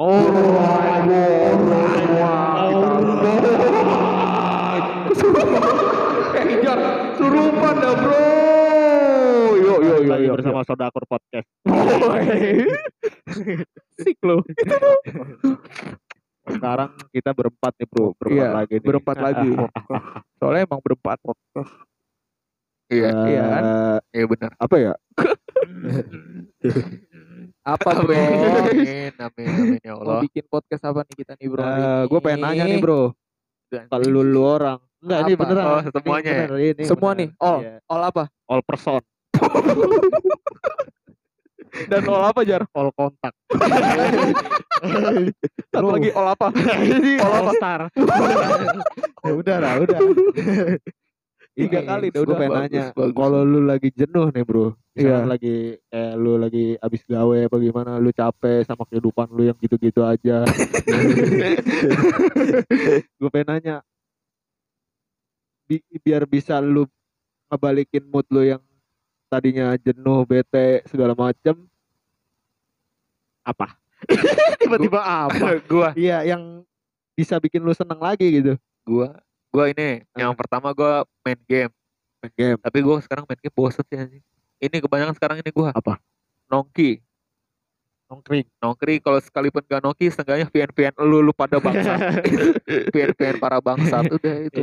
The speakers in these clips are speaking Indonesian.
Oh, Eh, Jar, surupan dah, Bro. Yo lagi yo. bersama Sodakur Podcast. Sik lo. Sekarang kita berempat nih bro, berempat Iya, lagi nih. berempat lagi. Soalnya emang berempat. Iya, Eh, iya kan? iya benar. Apa ya? Apa, Bro? Amin, amin, amin ya Mau Allah. bikin podcast apa nih kita nih, Bro? hari gue ini? pengen nanya nih bro, kalau lu, lu orang, enggak ini beneran. Oh, Ini semuanya ya? bener, ini Semua bener. nih, all. Iya. All apa? all person, Dan all apa, Jar? all kontak. Satu lagi all apa? ini All all apa? star. ya udah lah, udah. Tiga Ini, kali udah. pengen Bagus, nanya, kalau lu lagi jenuh nih bro, misalkan Iya. lagi eh lu lagi abis gawe apa gimana, lu capek sama kehidupan lu yang gitu-gitu aja. gue pengen nanya, bi- biar bisa lu ngebalikin mood lu yang tadinya jenuh, bete segala macem, apa? Tiba-tiba apa? gua, Iya, yang bisa bikin lu seneng lagi gitu. gua, gua ini yang pertama gua main game. Main game. Tapi gua sekarang main game bosen sih anjing. Ini kebanyakan sekarang ini gua Apa? nongki. Nongkring. Nongkri kalau sekalipun gak nongki setengahnya pian-pian lu lu pada bangsa. pian-pian para bangsat udah itu.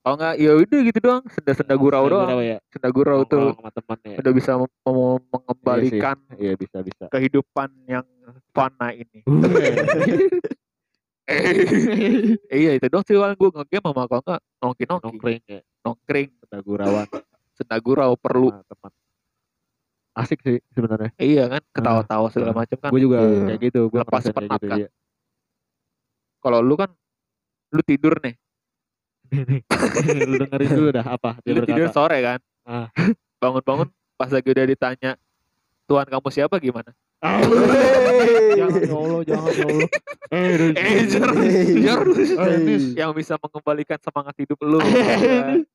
Kalau nggak ya udah gitu doang, senda-senda gurau doang. Ya. Senda gurau tuh ya. udah bisa mem- mengembalikan Iya bisa bisa. kehidupan yang fana ini. iya itu dong sih gue ngegame sama kalau nggak nongki nongki Nongkring ya. nongkring Kita gurawan senda gurau perlu teman. Asik sih sebenarnya. iya kan ketawa-tawa segala ah. macam kan Gue juga Iya. kayak gitu. Gue Lepas penat gitu. kan? Iya. kalau lu kan lu tidur nih lu dengerin dulu dah apa dia lu tidur sore kan Ah. bangun-bangun pas lagi udah ditanya Tuhan kamu siapa gimana jangan ya Allah, jangan ya Allah. Eh, eh jar jar Dennis. yang bisa mengembalikan semangat hidup lu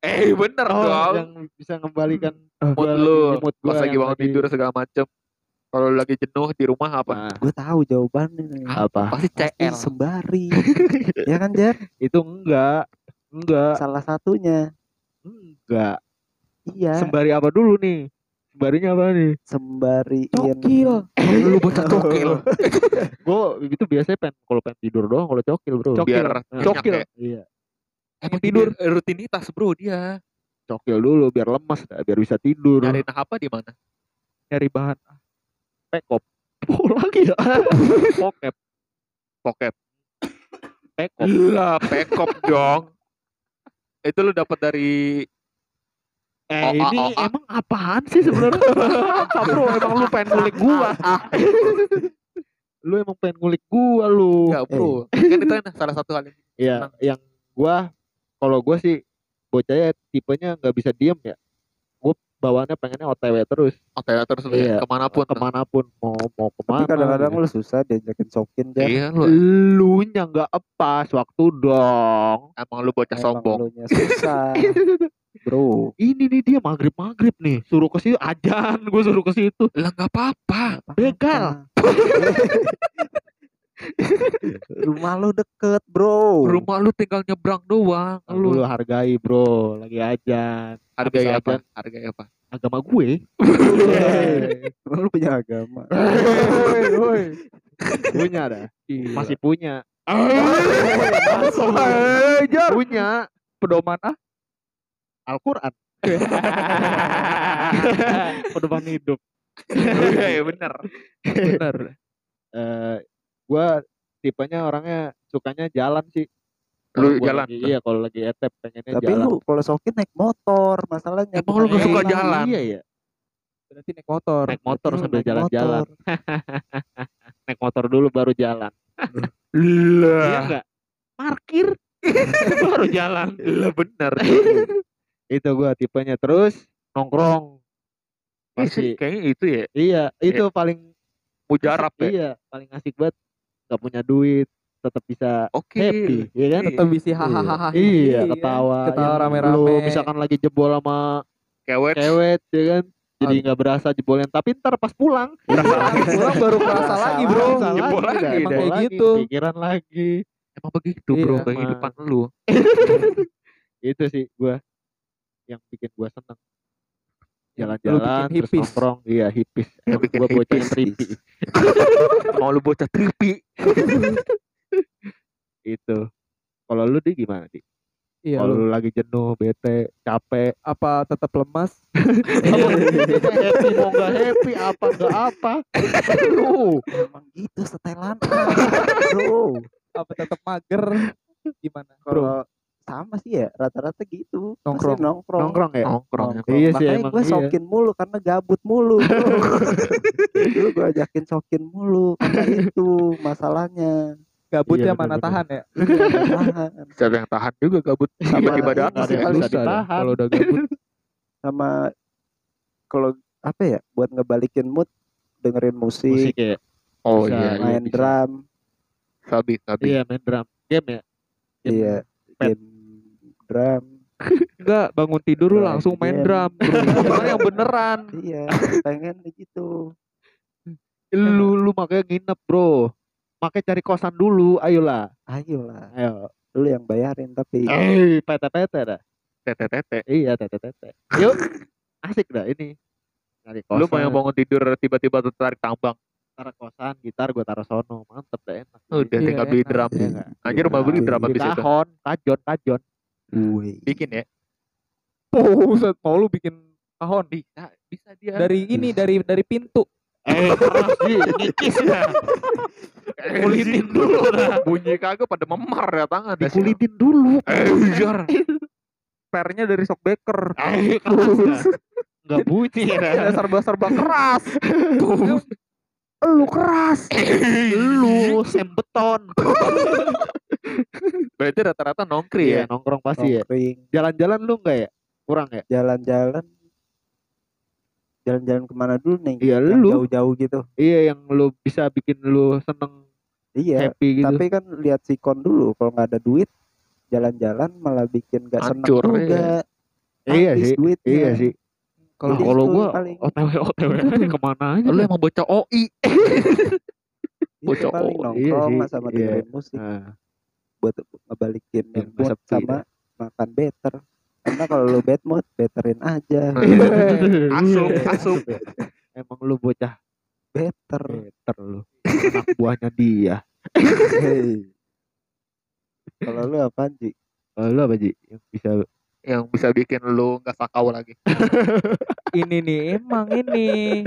eh bener Oh, dong yang bisa ngembalikan mood gua lu mood gua pas lagi bangun tidur segala macem kalau lagi jenuh di rumah apa Nah, Gue tahu jawabannya apa? pasti Pasti CL sembari. ya kan Jar? Itu enggak. Enggak. Salah satunya. Enggak. Iya. Sembari apa dulu nih? Sembarinya apa nih? Sembari Cokil. lu bocah cokil Gue itu biasanya pengen kalau pengen tidur doang kalau cokil bro. Cokil. biar Nah, Cokil. ya. Iya. emang tidur. tidur rutinitas bro dia Cokil dulu biar lemas dah, biar bisa tidur. nyari apa di mana Nyari bahan. pekop. Oh lagi ya. Pokep. pokep Pekop. lah pekop dong itu lu dapat dari Eh Oh, ini oh, oh, ah. emang apaan sih sebenarnya? Apa bro? Emang lu pengen ngulik gua? lu emang pengen ngulik gua lu? enggak bro kan itu kan salah satu hal yang Iya, yang gua kalau gua sih bocahnya tipenya nggak bisa diem ya. Gua bawaannya pengennya OTW terus OTW terus lu Iya. ya ke mana pun ke mana pun mau mau Tapi ke mana. kadang-kadang gitu. lu susah diajakin sokin Jar. iya lu lu nya nggak pas waktu dong. emang lu bocah Emang sombong elunya susah. Bro. Ini nih dia maghrib maghrib nih, suruh ke situ ajan, gue suruh ke situ. lah nggak apa-apa Begal. Rumah lu deket, Bro. rumah lu tinggal nyebrang doang Lu, lu hargai bro, lagi ajan. harga habis apa ajan. harga apa Agama gue. Lu punya agama. Punya dah, masih punya. punya Pedoman ah. Al-Quran. Pedoman hidup. iya bener Bener. Eh, gua tipenya orangnya sukanya jalan sih. Lu gua jalan? lagi- iya, kalau lagi etep pengennya Tapi jalan. lu kalau sokin naik motor masalahnya. Emang lu nggak suka jalan. jalan? Iya ya, Berarti naik motor. naik motor Berarti sambil jalan-jalan. Naik motor dulu baru jalan. lah Iya enggak? Parkir baru jalan. lah bener Itu gua tipenya. Terus nongkrong. Pasti kayaknya itu ya? Iya, itu paling mujarab ya? Iya, paling asik banget. Gak punya duit, tetap bisa oke. happy, ya kan? Tetap bisa hahaha. Iya, ketawa. Ketawa Yang rame-rame. Lu misalkan lagi jebol sama kewet. kewet, ya kan? jadi nggak berasa jebolnya tapi ntar pas pulang. Berasa pulang. Baru Kerasa lagi bro berasa jebol lagi, emang kayak lagi, gitu. pikiran lagi. Emang begitu bro Iya, kehidupan lu. itu sih gua yang bikin gua seneng. Lu jalan-jalan terus hipis. nongkrong. Iya hipis. Bikin gua bocah tripi Mau lu bocah tripi. itu. Kalau lu di gimana di? Iya kalau lu. lu lagi jenuh bete capek. Apa tetap lemas? Happy mau nggak happy? Apa nggak apa? Lu. Emang gitu setelan. Bro. apa tetap mager? Gimana bro? Kalau sama sih ya rata-rata gitu. Nongkrong. nongkrong. nongkrong ya Nongkrong. Nongkrong. Iya sih, Makanya gue iya. sokin mulu karena gabut mulu. Dulu gue ajakin sokin mulu karena itu masalahnya. gabutnya Iya, mana tahan ya Iya, tahan. Siapa yang tahan juga gabut sama Iya, ibadah nggak ada sih yang bisa ditahan. kalau udah gabut sama kalau apa ya buat ngebalikin mood dengerin musik, musik ya Oh Bisa. iya, iya. main bisa. drum, Sabi, sabi. iya main drum game ya Game iya, game drum, enggak bangun tidur lu langsung main drum bro. Cuman yang beneran? Iya, pengen gitu. lu lu makanya nginep bro. Makanya cari kosan dulu ayolah. Ayolah, ayo. Lu yang bayarin tapi eh pete pete dah. Tete tete. iya tete tete yuk. Asik dah ini. Cari kosan Lu mau yang bangun tidur tiba-tiba tertarik tambang. taruh kosan gitar gue taruh sono. Mantep dah enak. Udah Iya, tinggal beli drum. Iya nggak? Anjir mau beli drum habis itu. kahon kajon kajon Wih. Bikin ya. Buset, mau lu bikin kahon Bisa, bisa dia. dari ini dari dari pintu eh keras sih ngikis ya kulitin dulu dah bunyi kagak pada memar ya tangan. dikulitin dulu Eh, jar. pernya dari shockbreaker eh keras dah. nggak bunyi dah serba-serba keras lu keras. Lu sem beton. Berarti rata-rata nongkri iya ya. nongkrong pasti ya. Nongkring, jalan-jalan lu enggak ya? Kurang ya? Jalan-jalan. Jalan-jalan ke mana dulu nih Iya, Yang lu. jauh-jauh gitu. Iya yang lu bisa bikin lu seneng iya happy gitu. tapi kan lihat sikon dulu kalau nggak ada duit jalan-jalan malah bikin gak seneng juga. iya Habis sih duitnya. iya sih kalau Jadi kalau paling otw otw ke mana aja Lu emang bocah OI. itu bocah paling oh, iya nongkrong sih, sama iya. dengerin musik. Nah, buat ngebalikin nggak mood sepi sama makan better. Karena kalau lu bad mood betterin aja. Asup, asup. emang lu bocah better. Better lu. Anak buahnya dia. Hey. kalau lu apa Ji? Kalau lu apa Ji? Yang bisa Yang bisa bikin lu nggak sakau lagi. ini nih emang ini.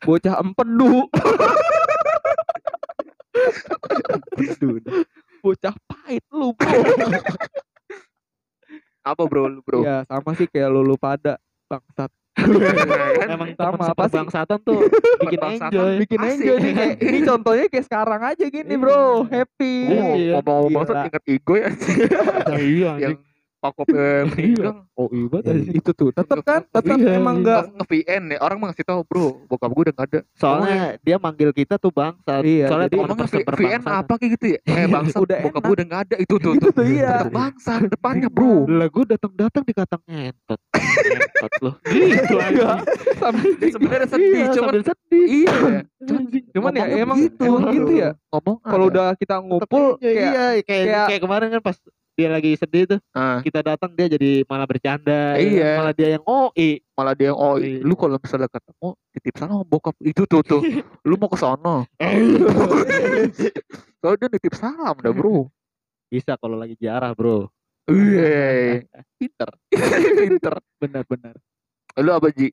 Bocah empedu. Bocah pahit lu bro. Apa bro? Lu bro? ya sama sih kayak lu, lu pada bangsat. Kan? emang sama apa sih? seperbangsatan tuh. Bikin enjoy. Bikin Asik. enjoy nih kayak ini contohnya kayak sekarang aja gini bro. Happy. Oh, Iya. ngomong-ngomong inget Igo ya. Iya yang pakopnya meninggal. oh iya banget. Iya, itu tuh. Tetap kan? Tetap Iya, emang iya. enggak nge-VN ya. Orang mah ngasih tahu bro bokap gue udah gak ada. Soalnya dia manggil kita tuh bangsa Iya, soalnya jadi V- VN apa kayak gitu ya? Eh bangsa Udah bokap gue udah gak ada. Itu tuh tuh. Itu iya. Tetep bangsa depannya bro. Lah gue datang datang dikata ngentot. Ngentot loh. Gitu aja sebenarnya sedih iya, cuman sambil sedih. iya. Cuman ya Ngomongnya emang emang gitu ya. Ngomong kalau udah kita ngumpul iya kayak- kayak kemarin kan pas dia lagi sedih tuh. Ah, kita datang dia jadi malah bercanda ya. Iya. malah dia yang oh i malah dia yang oh Iya. lu kalau misalnya ketemu titip sana sama bokap. Itu tuh tuh. Lu mau ke sono. Soalnya dia nitip salam dah bro. Bisa kalau lagi jarah bro. Iya, pinter, pinter. benar-benar Lu apa Ji?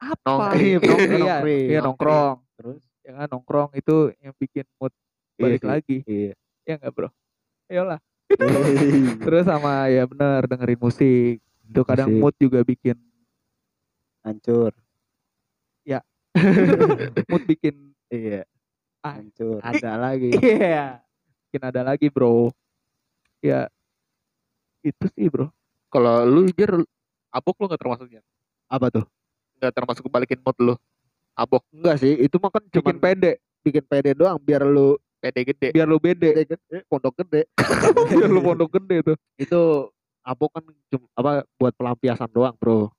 apa? Nongkrong. iya Nongkrong. iya, iya nongkrong. terus? Ya kan nongkrong itu yang bikin mood balik lagi. Iya. Ya enggak bro? Ayolah terus sama ya bener dengerin musik. Itu kadang Musik. mood juga bikin hancur. Mood bikin iya. Hancur. Ada lagi. Iya. Bikin ada lagi bro. Ya. Itu sih bro. Kalau lu jir abok lu gak termasuknya? apa tuh? Gak termasuk balikin mood lu. Abok. Enggak sih itu mah kan bikin cuman pede. bikin pede doang biar lu pede gede. biar lu bede gede gede pondok gede biar lu pondok gede tuh itu abok kan cuma apa buat pelampiasan doang bro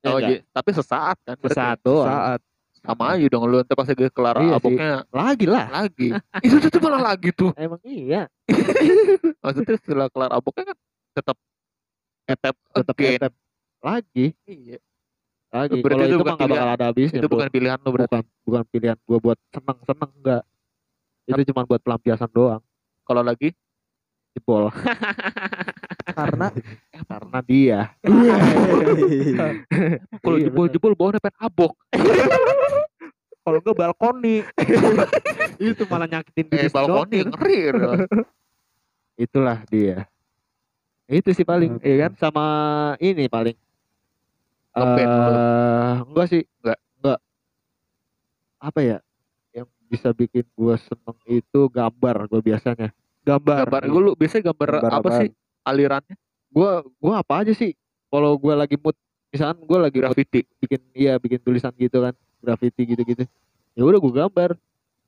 Ya Oh, ji- tapi sesaat kan. Sesaat doang. Saat Sama aja dong lu ntar pas lagi kelar Iya sih. aboknya Lagi lah. lagi. itu tuh tuh malah lagi tuh. Emang iya. Maksudnya setelah kelar aboknya kan tetap etep Tetap etep lagi. Iya. Lagi. Berarti Kalau itu itu mah bakal ada habisnya. Itu bro. bukan pilihan lu berarti. bukan bukan pilihan gue buat seneng seneng enggak. Itu cuma buat pelampiasan doang. Kalau lagi Jebol. karena Karena dia. kalau Iya, jebol-jebol bawahnya pengen abok. kalau enggak balkoni. itu malah nyakitin Eh diri balkoni sendiri. ngeri. Itulah dia. Itu sih paling. Iya kan? Sama ini paling. Ngeband. Eh, enggak sih. Enggak. Enggak. Apa ya? Bisa bikin gue seneng itu gambar gue biasanya. Gambar. Gambar gue lu biasanya gambar, Gambar apa apaan? sih alirannya? Gue gua apa aja sih? Kalau gue lagi mood, misalkan gue lagi mood Graffiti. bikin iya bikin tulisan gitu kan, graffiti gitu-gitu. Ya udah gue gambar.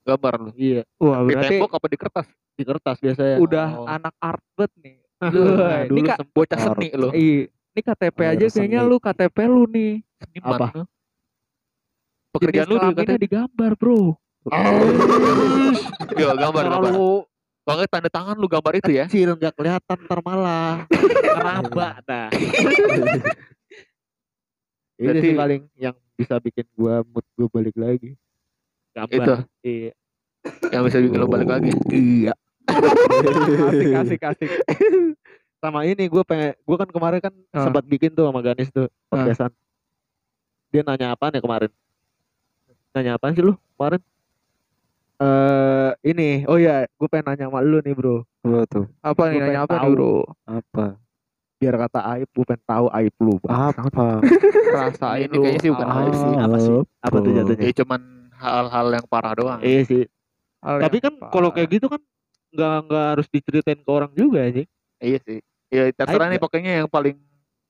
Gambar lu. Iya, Wah, Di berarti tembok apa di kertas? di kertas biasanya. udah Oh. anak art bet nih. Nah, Wah, dulu ini Kak, Bocah seni lu. Iya. Ini KTP Air aja kayaknya seni. lu KTP lu nih. Seniman Apa? lu. Pekerjaan lu di katanya digambar, Bro. Yo, gambar gambar. nggak tanda tangan lu gambar itu ya. kecil nggak kelihatan ntar malah nah. Itu Berarti- sih paling yang bisa bikin gua mood gua balik lagi. Gambar. Itu. Iya. Yang bisa bikin lu balik lagi. iya. Asik, asik, asik. sama ini gua pengen gua kan kemarin kan Ah. sempat bikin tuh sama Ganis tuh podcastan. Dia nanya apa ya kemarin? Nanya apa sih lu kemarin eh ini oh ya gue pengen nanya sama lu nih bro Apa tuh? Apa nih Gua nanya pengen apa nih, tahu. Bro? Apa? biar kata aib gue pengen tahu aib lu Bang. Apa? Rasain Ini lu. kayaknya sih bukan aib sih. apa sih apa tuh Apa? jatuhnya Ya cuman hal-hal yang parah doang. iya sih hal Tapi yang kan kalau parah. kayak gitu kan nggak nggak harus diceritain ke orang juga sih. Iya sih. Ya terserah Aib nih pokoknya yang paling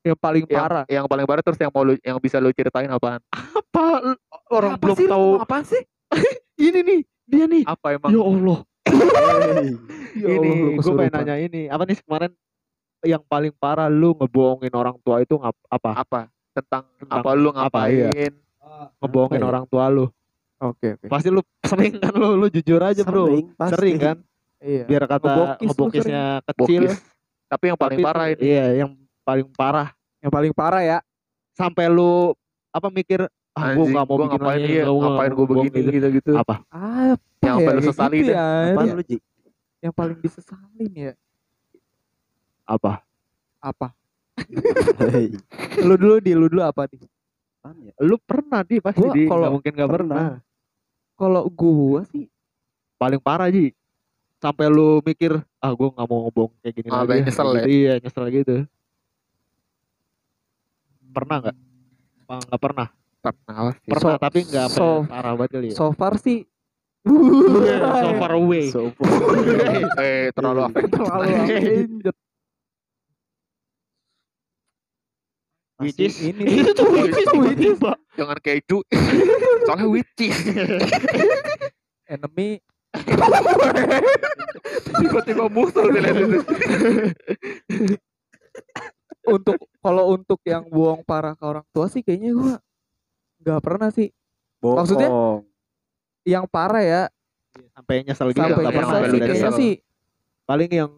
yang paling yang, parah. yang paling parah terus yang mau lu, yang bisa lu ceritain apaan? Apa orang Apa belum tahu apaan sih? ini nih dia nih. Apa emang? Ya Allah. Ya ini gue pengen nanya ini apa nih kemarin yang paling parah lu ngebohongin orang tua itu ngap apa? Apa? Tentang, Tentang apa lu apa, ngapain? iya. Ngebohongin Apa ya? orang tua lu. Oke, oke. Pasti lu sering kan lu lu jujur aja bro. Sering, pasti. Sering kan? Iya. Biar kata Ngebokis ngebokisnya kecil. Bokis. Tapi yang paling tapi parah itu- ini. Iya, yang paling parah Yang paling parah ya. sampai lu apa mikir ah gue nggak mau gua bikin ngapain lagi, iya, nggak mau- ngapain gue begini gitu. gitu-gitu. Apa? Apa Yang ya, kayak sesali gitu ya. Apa Dia- lu, Ji? Yang paling disesalin ya. Apa? Apa? Lu dulu di lu dulu apa nih? ya? Lu pernah di pasti Gua di kalau- mungkin nggak pernah. pernah. Kalau gua sih paling parah ji sampai lu mikir ah gue nggak mau ngomong kayak gini Ah, lagi kayak nyesel ya? iya nyesel gitu pernah nggak Apa nggak pernah Pernah pernah So- tapi nggak so- parah banget kali ya so far sih so far away Sopo. eh terlalu afektif. terlalu which Masih is ini itu tuh which is tiba-tiba Jangan keju. Soalnya witches. enemy Tiba-tiba musuh itu. untuk kalau untuk yang buang parah ke orang tua sih kayaknya gua nggak pernah sih Maksudnya? Yang parah ya. Sampai nyesel gitu sampai nyesel sampai sih kayaknya nyesel. sih. Paling yang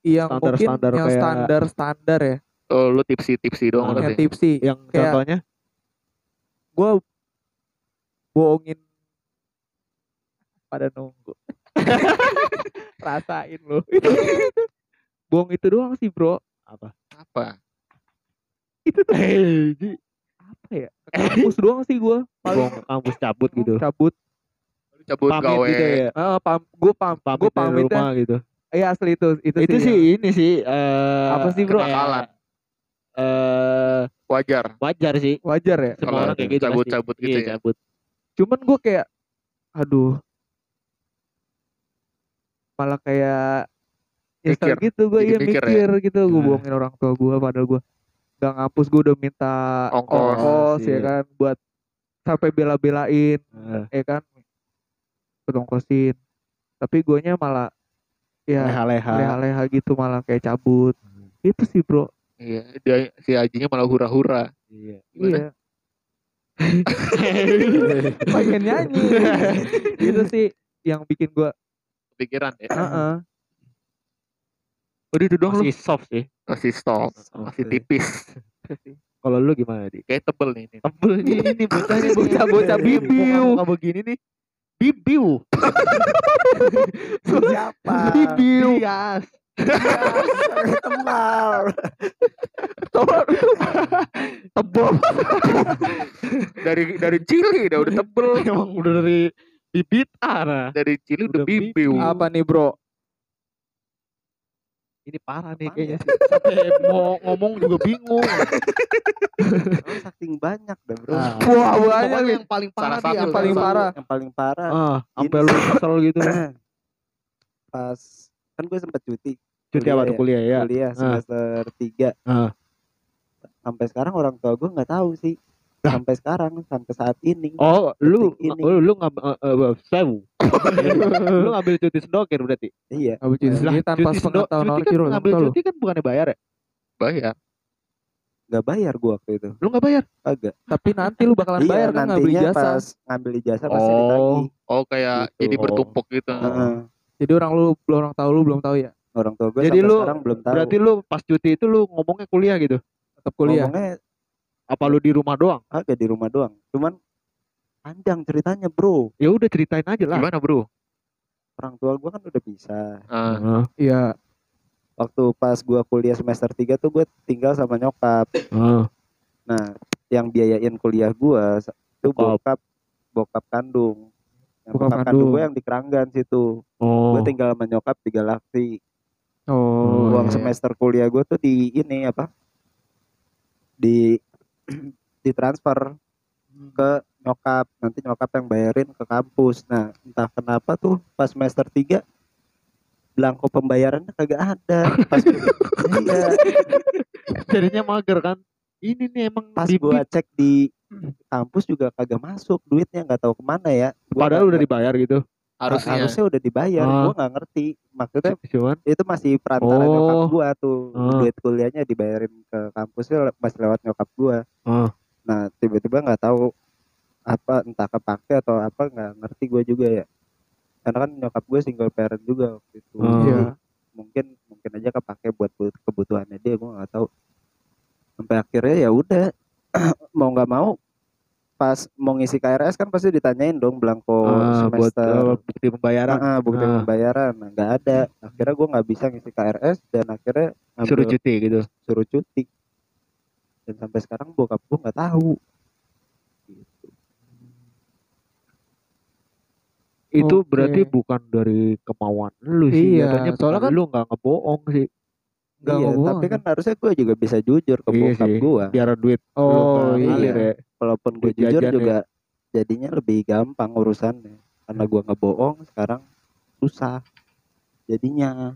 yang mungkin Standar-standar yang kayak- standar standar ya. Oh, lu tipsi-tipsi doang Ah. yang berarti. tipsy yang Kayak- contohnya? Gue bohongin pada nunggu. Rasain lu. Bohong itu doang sih bro. Apa? Apa? itu tuh apa ya? Kampus doang sih gue paling kampus cabut gitu. cabut cabut pamit gawe. gitu ya pam gue pam pamit gue pamit ya rumah gitu iya asli itu itu, itu sih, sih yang- ini sih eh Apa sih, bro? Kenakalan. eh Wajar. wajar sih wajar ya semua orang kayak gitu pasti. cabut-cabut gitu Iya, ya. cabut cuman gue kayak aduh malah kayak nyesel Mikir. gitu gue iya mikir mikir, ya? gitu gue Nah. bohongin orang tua gue padahal gue gak ngampus gue udah minta Ongkos. ongkos ya Iya. kan buat sampai bela-belain Eh, ya kan berongkosin tapi guanya malah ya leha-leha leha-leha gitu malah kayak cabut itu sih bro Iya, dia si Ajinya malah hura-hura. Iya. Gimana? pengen nyanyi itu sih yang bikin gua Pikiran ya. Heeh. Udah itu doang lu. Masih soft sih. Masih stop, masih tipis. Kalau lu gimana di? Kayak tebel nih ini. Tebel nih ini bocahnya Bocah-bocah bibiu. Muka begini nih. Bibiu. Siapa? Bibiu. Bias. Tebal. Tebel. Dari dari cili udah udah tebel. Emang udah dari bibit ah Dari cili udah Udah bibiu. apa nih bro Ini parah nih kayaknya ya? sih. Sampai mau ngomong juga bingung. Oh, saking banyak dah bro. Ah. wah banyak yang paling parah satu, yang paling salah satu. parah Yang paling parah Ah, sampai lu kesel gitu. pas kan gue sempet cuti Cuti apa tuh ya? kuliah ya? kuliah semester tiga. Ah. Sampai sekarang orang tua gue nggak tahu sih. Lah. Sampai sekarang sampai saat ini. Oh, lu Detik ini. oh, lu ngambil uh, uh, sewu. lu ngambil cuti sendokir berarti. Iya. Nggak cuti Lah, sendiri tanpa cuti setengah sendo- tahun cuti orang kan ngambil lu cuti kan bukannya bayar ya? Bayar. Nggak bayar gue waktu itu. Lu nggak bayar? Agak. tapi nanti lu bakalan Iya, bayar kan ngambil ijazah pas ngambil ijazah pasti Oh. ditagih. Oh kayak Gitu. jadi Oh. bertumpuk gitu. Heeh. jadi orang lu belum orang tahu lu belum tahu ya Orang tua gue Jadi sampai lu- sekarang belum tahu. Berarti lu pas cuti itu lu ngomongnya kuliah gitu. tetap kuliah Ngomongnya Apa lu di rumah doang? agak di rumah doang. Cuman panjang ceritanya bro. Ya udah ceritain aja lah. Gimana bro? Orang tua gue kan udah bisa. Heeh. iya Waktu pas gue kuliah semester 3 tuh gue tinggal sama nyokap. heeh. Nah, yang biayain kuliah gua itu Bokap. bokap bokap kandung. Yang Bokap kandung. gue yang di Keranggan situ. Oh. Gue tinggal sama nyokap di Galaksi. oh Uang iya. semester kuliah gue tuh di ini apa? Di ditransfer ke nyokap. Nanti nyokap yang bayarin ke kampus. Nah, entah kenapa tuh pas semester 3 belangko pembayarannya kagak ada. Pas iya, Jadinya mager kan. Ini nih emang pas bibit. gua cek di kampus juga kagak masuk duitnya nggak tahu ke mana ya. Gua Padahal udah dibayar gitu. Harusnya. harusnya udah dibayar Ah. gua nggak ngerti maksudnya Cuman itu masih perantara Oh. nyokap gua tuh Ah. duit kuliahnya dibayarin ke kampusnya masih lewat nyokap gua Ah. nah tiba-tiba nggak tahu apa entah kepake atau apa nggak ngerti gua juga ya karena kan nyokap gue single parent juga waktu itu Ah. Jadi Iya. mungkin mungkin aja kepake buat bu- kebutuhannya dia gua nggak tahu sampai akhirnya ya udah mau nggak mau pas mau ngisi KRS kan pasti ditanyain dong belangko ah, buat semester eh, bukti pembayaran Ah, bukti Ah. pembayaran nah, nggak ada akhirnya gue nggak bisa ngisi KRS dan akhirnya ngambil- suruh cuti gitu. suruh cuti dan sampai sekarang bokap gue nggak tahu Gitu. Itu Oke. berarti bukan dari kemauan lu sih. Iya, Jatuhnya soalnya kan- lu nggak ngebohong sih. Nggak iya tapi kan harusnya gue juga bisa jujur ke Iya bokap gue Biar duit oh iya. ngalir ya. walaupun gue jujur ya. juga jadinya lebih gampang urusannya. Karena gue ngebohong sekarang susah jadinya.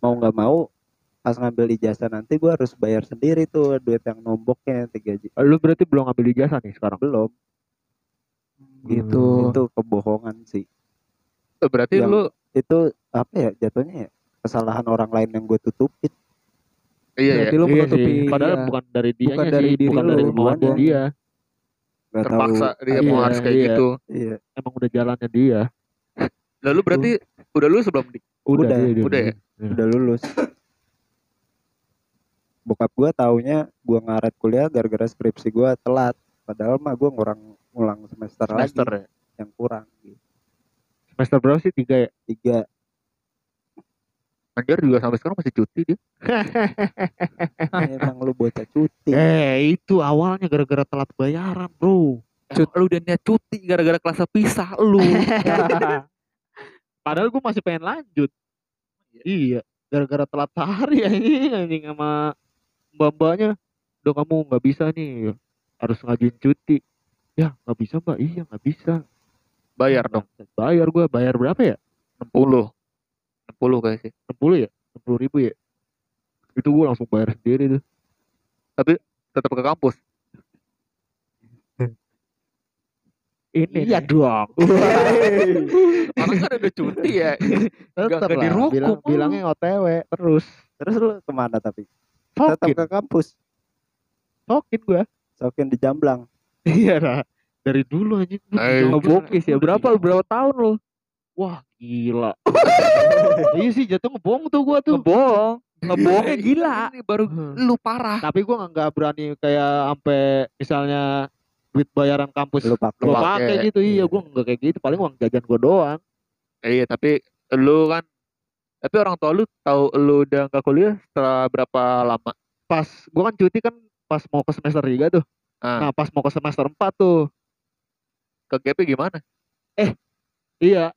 Mau nggak mau pas ngambil ijazah nanti gue harus bayar sendiri tuh duit yang nomboknya tiga juta Lu berarti belum ngambil ijazah nih sekarang. belum. Gitu. Itu kebohongan sih. Berarti Yang- lu itu apa ya jatuhnya ya kesalahan orang lain yang gue tutupin iya ya. berarti lu Iya menutupi sih. Padahal iya. bukan dari dia Bukan dari sih, diri bukan lu, dari kemauan bukan. dia. nggak terpaksa tahu dia mau Iya, harus kayak iya. gitu. iya Emang udah jalannya dia. Lalu berarti udah lu sebelum di Udah, Udah, dia, udah dia. udah lulus bokap gue taunya gue ngaret kuliah gara-gara skripsi gue telat padahal mah gue ngurang ngulang semester, semester lagi ya. yang kurang gitu. Semester berapa sih? Tiga ya? tiga Anjar juga sampai sekarang masih cuti dia. emang lu bocah cuti Eh, itu awalnya gara-gara telat bayaran, bro. Cut. Lu udah niat cuti gara-gara kelasnya pisah lu. Padahal gue masih pengen lanjut. Iya, gara-gara telat sehari anjing anjing sama mbak-mbaknya. Udah kamu nggak bisa nih, harus ngajuin cuti. Ya nggak bisa mbak, iya nggak bisa. Bayar dong Bayar gue, bayar berapa ya? 60. 60 kayak sih. 60 ya? 60 ribu ya? Itu gue langsung bayar sendiri tuh. Tetap ke kampus. Ini iya dong. Orang kan udah cuti ya. Nggak lah, dirukum. bilang, bilangnya OTW terus. terus lu ke mana tapi tetap Sokin, ke kampus sokin gue. sokin di Jamblang Iya lah. Dari dulu anjing. gua Eh. Ngebokis ya berapa berapa tahun lu? Wah gila. iya sih jatuh ngebong tuh gua tuh. Ngebohong. Ngebohongnya gila. Ini baru lu parah. Tapi gua nggak berani kayak sampai misalnya duit bayaran kampus lu pakai Lu pakai pakai. gitu iya gua nggak kayak gitu paling uang jajan gua doang Iya, tapi lu kan tapi orang tua lu tahu lu udah nggak kuliah setelah berapa lama? pas gua kan cuti kan pas mau ke semester 3 tuh Ah. nah pas mau ke semester 4 tuh Ke GP gimana? iya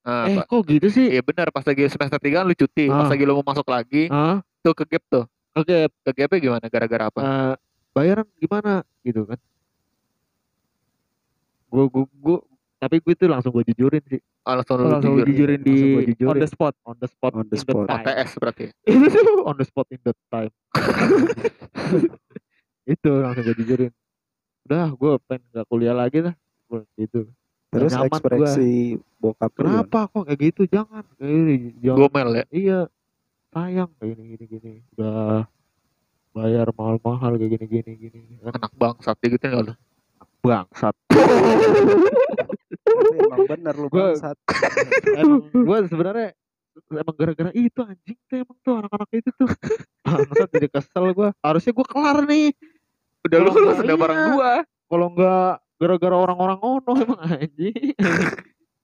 Nah, eh Pak. kok gitu sih Iya benar pas lagi semester 3 lu cuti, pas Ah. lagi lu mau masuk lagi Hah? tuh ke gap tuh. oke Ke GP gimana gara-gara apa? eh, bayaran gimana gitu kan gua gua, gua tapi gue itu langsung gue jujurin sih Oh, langsung lu Langsung jujur. jujurin di Langsung gua jujurin. on the spot. on the spot On the spot. time. OTS berarti. on the spot in the time itu langsung gue jujurin udah gue pengen gak kuliah lagi lah gitu terus nyaman ekspresi bokap lu gimana? kenapa kok kayak gitu? Jangan gini jangan. Gomel ya. iya. Sayang kayak gini gini gini. Udah bayar mahal-mahal kayak gini gini gini. Anak bangsat gitu enggak lu? bangsat. Emang bener lu Gua- bangsat. Gue sebenarnya emang gara-gara itu anjing tuh emang tuh anak-anak itu tuh. Bangsat jadi kesel gue harusnya gue kelar nih. Udah lu Kalau lu nggak sudah iya. bareng gua. kalau nggak gara-gara orang-orang ono emang anjing.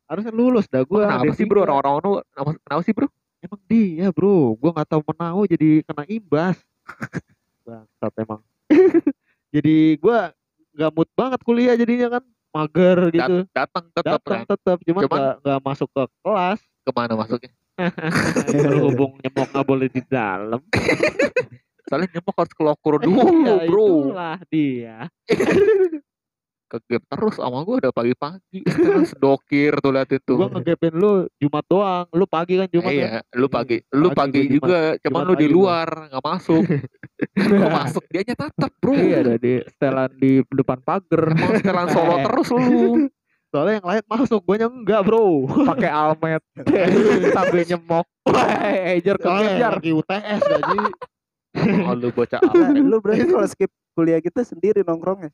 Harusnya lulus dah gue Kenapa sih bro? Orang-orang lu kenapa, kenapa sih bro? emang dia bro. Gue nggak tahu menau jadi kena imbas. Bangsat emang. Jadi gue nggak mood banget kuliah jadinya kan. Mager gitu. Dat- datang tetap datang tetap cuman Cuman- nggak nggak masuk ke kelas. Ke mana masuknya? berhubung nyemok nggak boleh di dalam. Soalnya nyemok harus ke lokur dulu Iya, bro. itulah dia Ke gap terus sama gua udah pagi-pagi. Sekarang sedokir tuh lihat itu. gue ngegapin lu Jumat doang lu pagi kan Jumat Eh, kan? iya, lu pagi, lu Pagi pagi gua Jumat- juga, cuman Jumat lu di luar nggak masuk. Lu masuk dianya tetap bro. Iya ada di setelan di depan pagar. Emang setelan solo terus lu. soalnya yang lain masuk gue enggak bro pakai almet sambil nyemok. Wah, ejer kejar. lagi UTS gaji Oh, lu bocah apa? lu berarti kalau skip kuliah kita sendiri nongkrongnya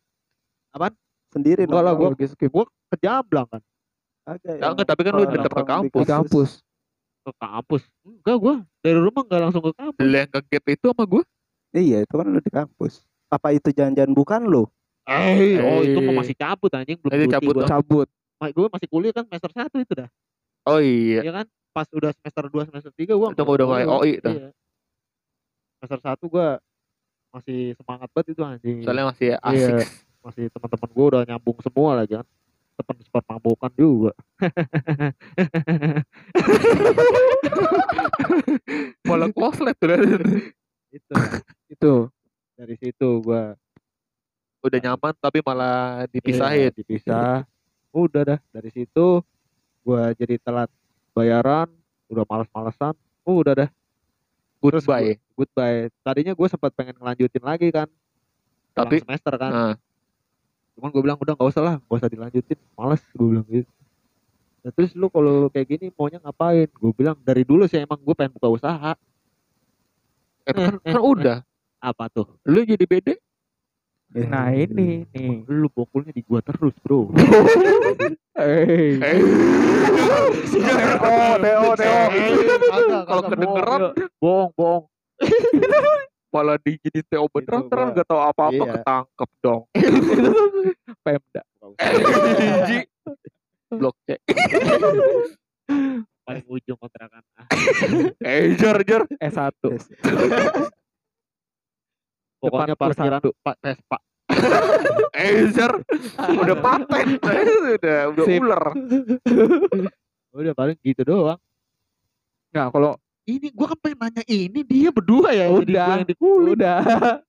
Apaan? Sendiri Enggak lah, nongkrong gua gue ke Jamblang kan Agak, Ya, enggak, tapi kan lu tetap ke di Di kampus. ke kampus enggak gue dari rumah enggak langsung ke kampus Lu yang ke gap itu sama gua? iya itu kan lu di kampus apa itu jangan-jangan bukan lu eh oh itu Eh. mah masih cabut anjing belum Itu cuti cabut, gua. Cabut. gue masih kuliah kan semester 1 itu dah Oh iya. ya kan pas udah semester 2 semester 3 gue Itu udah mulai OI dah. iya. semester 1 gue masih semangat banget itu anjing Soalnya masih asik. Iya. Masih teman-teman gue udah nyambung semua lagi kan. Teman sempat mabokan juga. Malah koslet tuh itu. itu. Dari situ gue Udah nyaman tapi malah dipisahin. Iya, dipisah. Udah dah dari situ gua jadi telat bayaran udah males-malesan udah dah. Terus Goodbye. gua- goodbye. tadinya gue sempat pengen ngelanjutin lagi kan Tapi semester kan. Nah, cuman gue bilang udah nggak usah lah nggak usah dilanjutin males gue bilang gitu Nah, terus lu kalau kayak gini maunya ngapain gue bilang dari dulu sih emang gue pengen buka usaha eh, kan, kan udah. apa tuh Lu jadi bede. Nah ini nih. lu bokulnya di gua terus bro Eh. Eh. Oh, Deo, Deo. Kagak, Kalau kedengeran bohong bohong malah di jadi TO beneran Itu terus nggak tahu apa-apa iya. ketangkep dong. Pemda. Jiji. Blok C. paling ujung kontrakan ah, Eh, jar jar. S1. pokoknya Depan parkiran satu. pak Vespa Eh, jar. Udah paten. udah udah Sip. ular. udah paling gitu doang Nah, kalau ini gua kan pengen nanya ini dia berdua ya jadi Udah. gua yang dikulik udah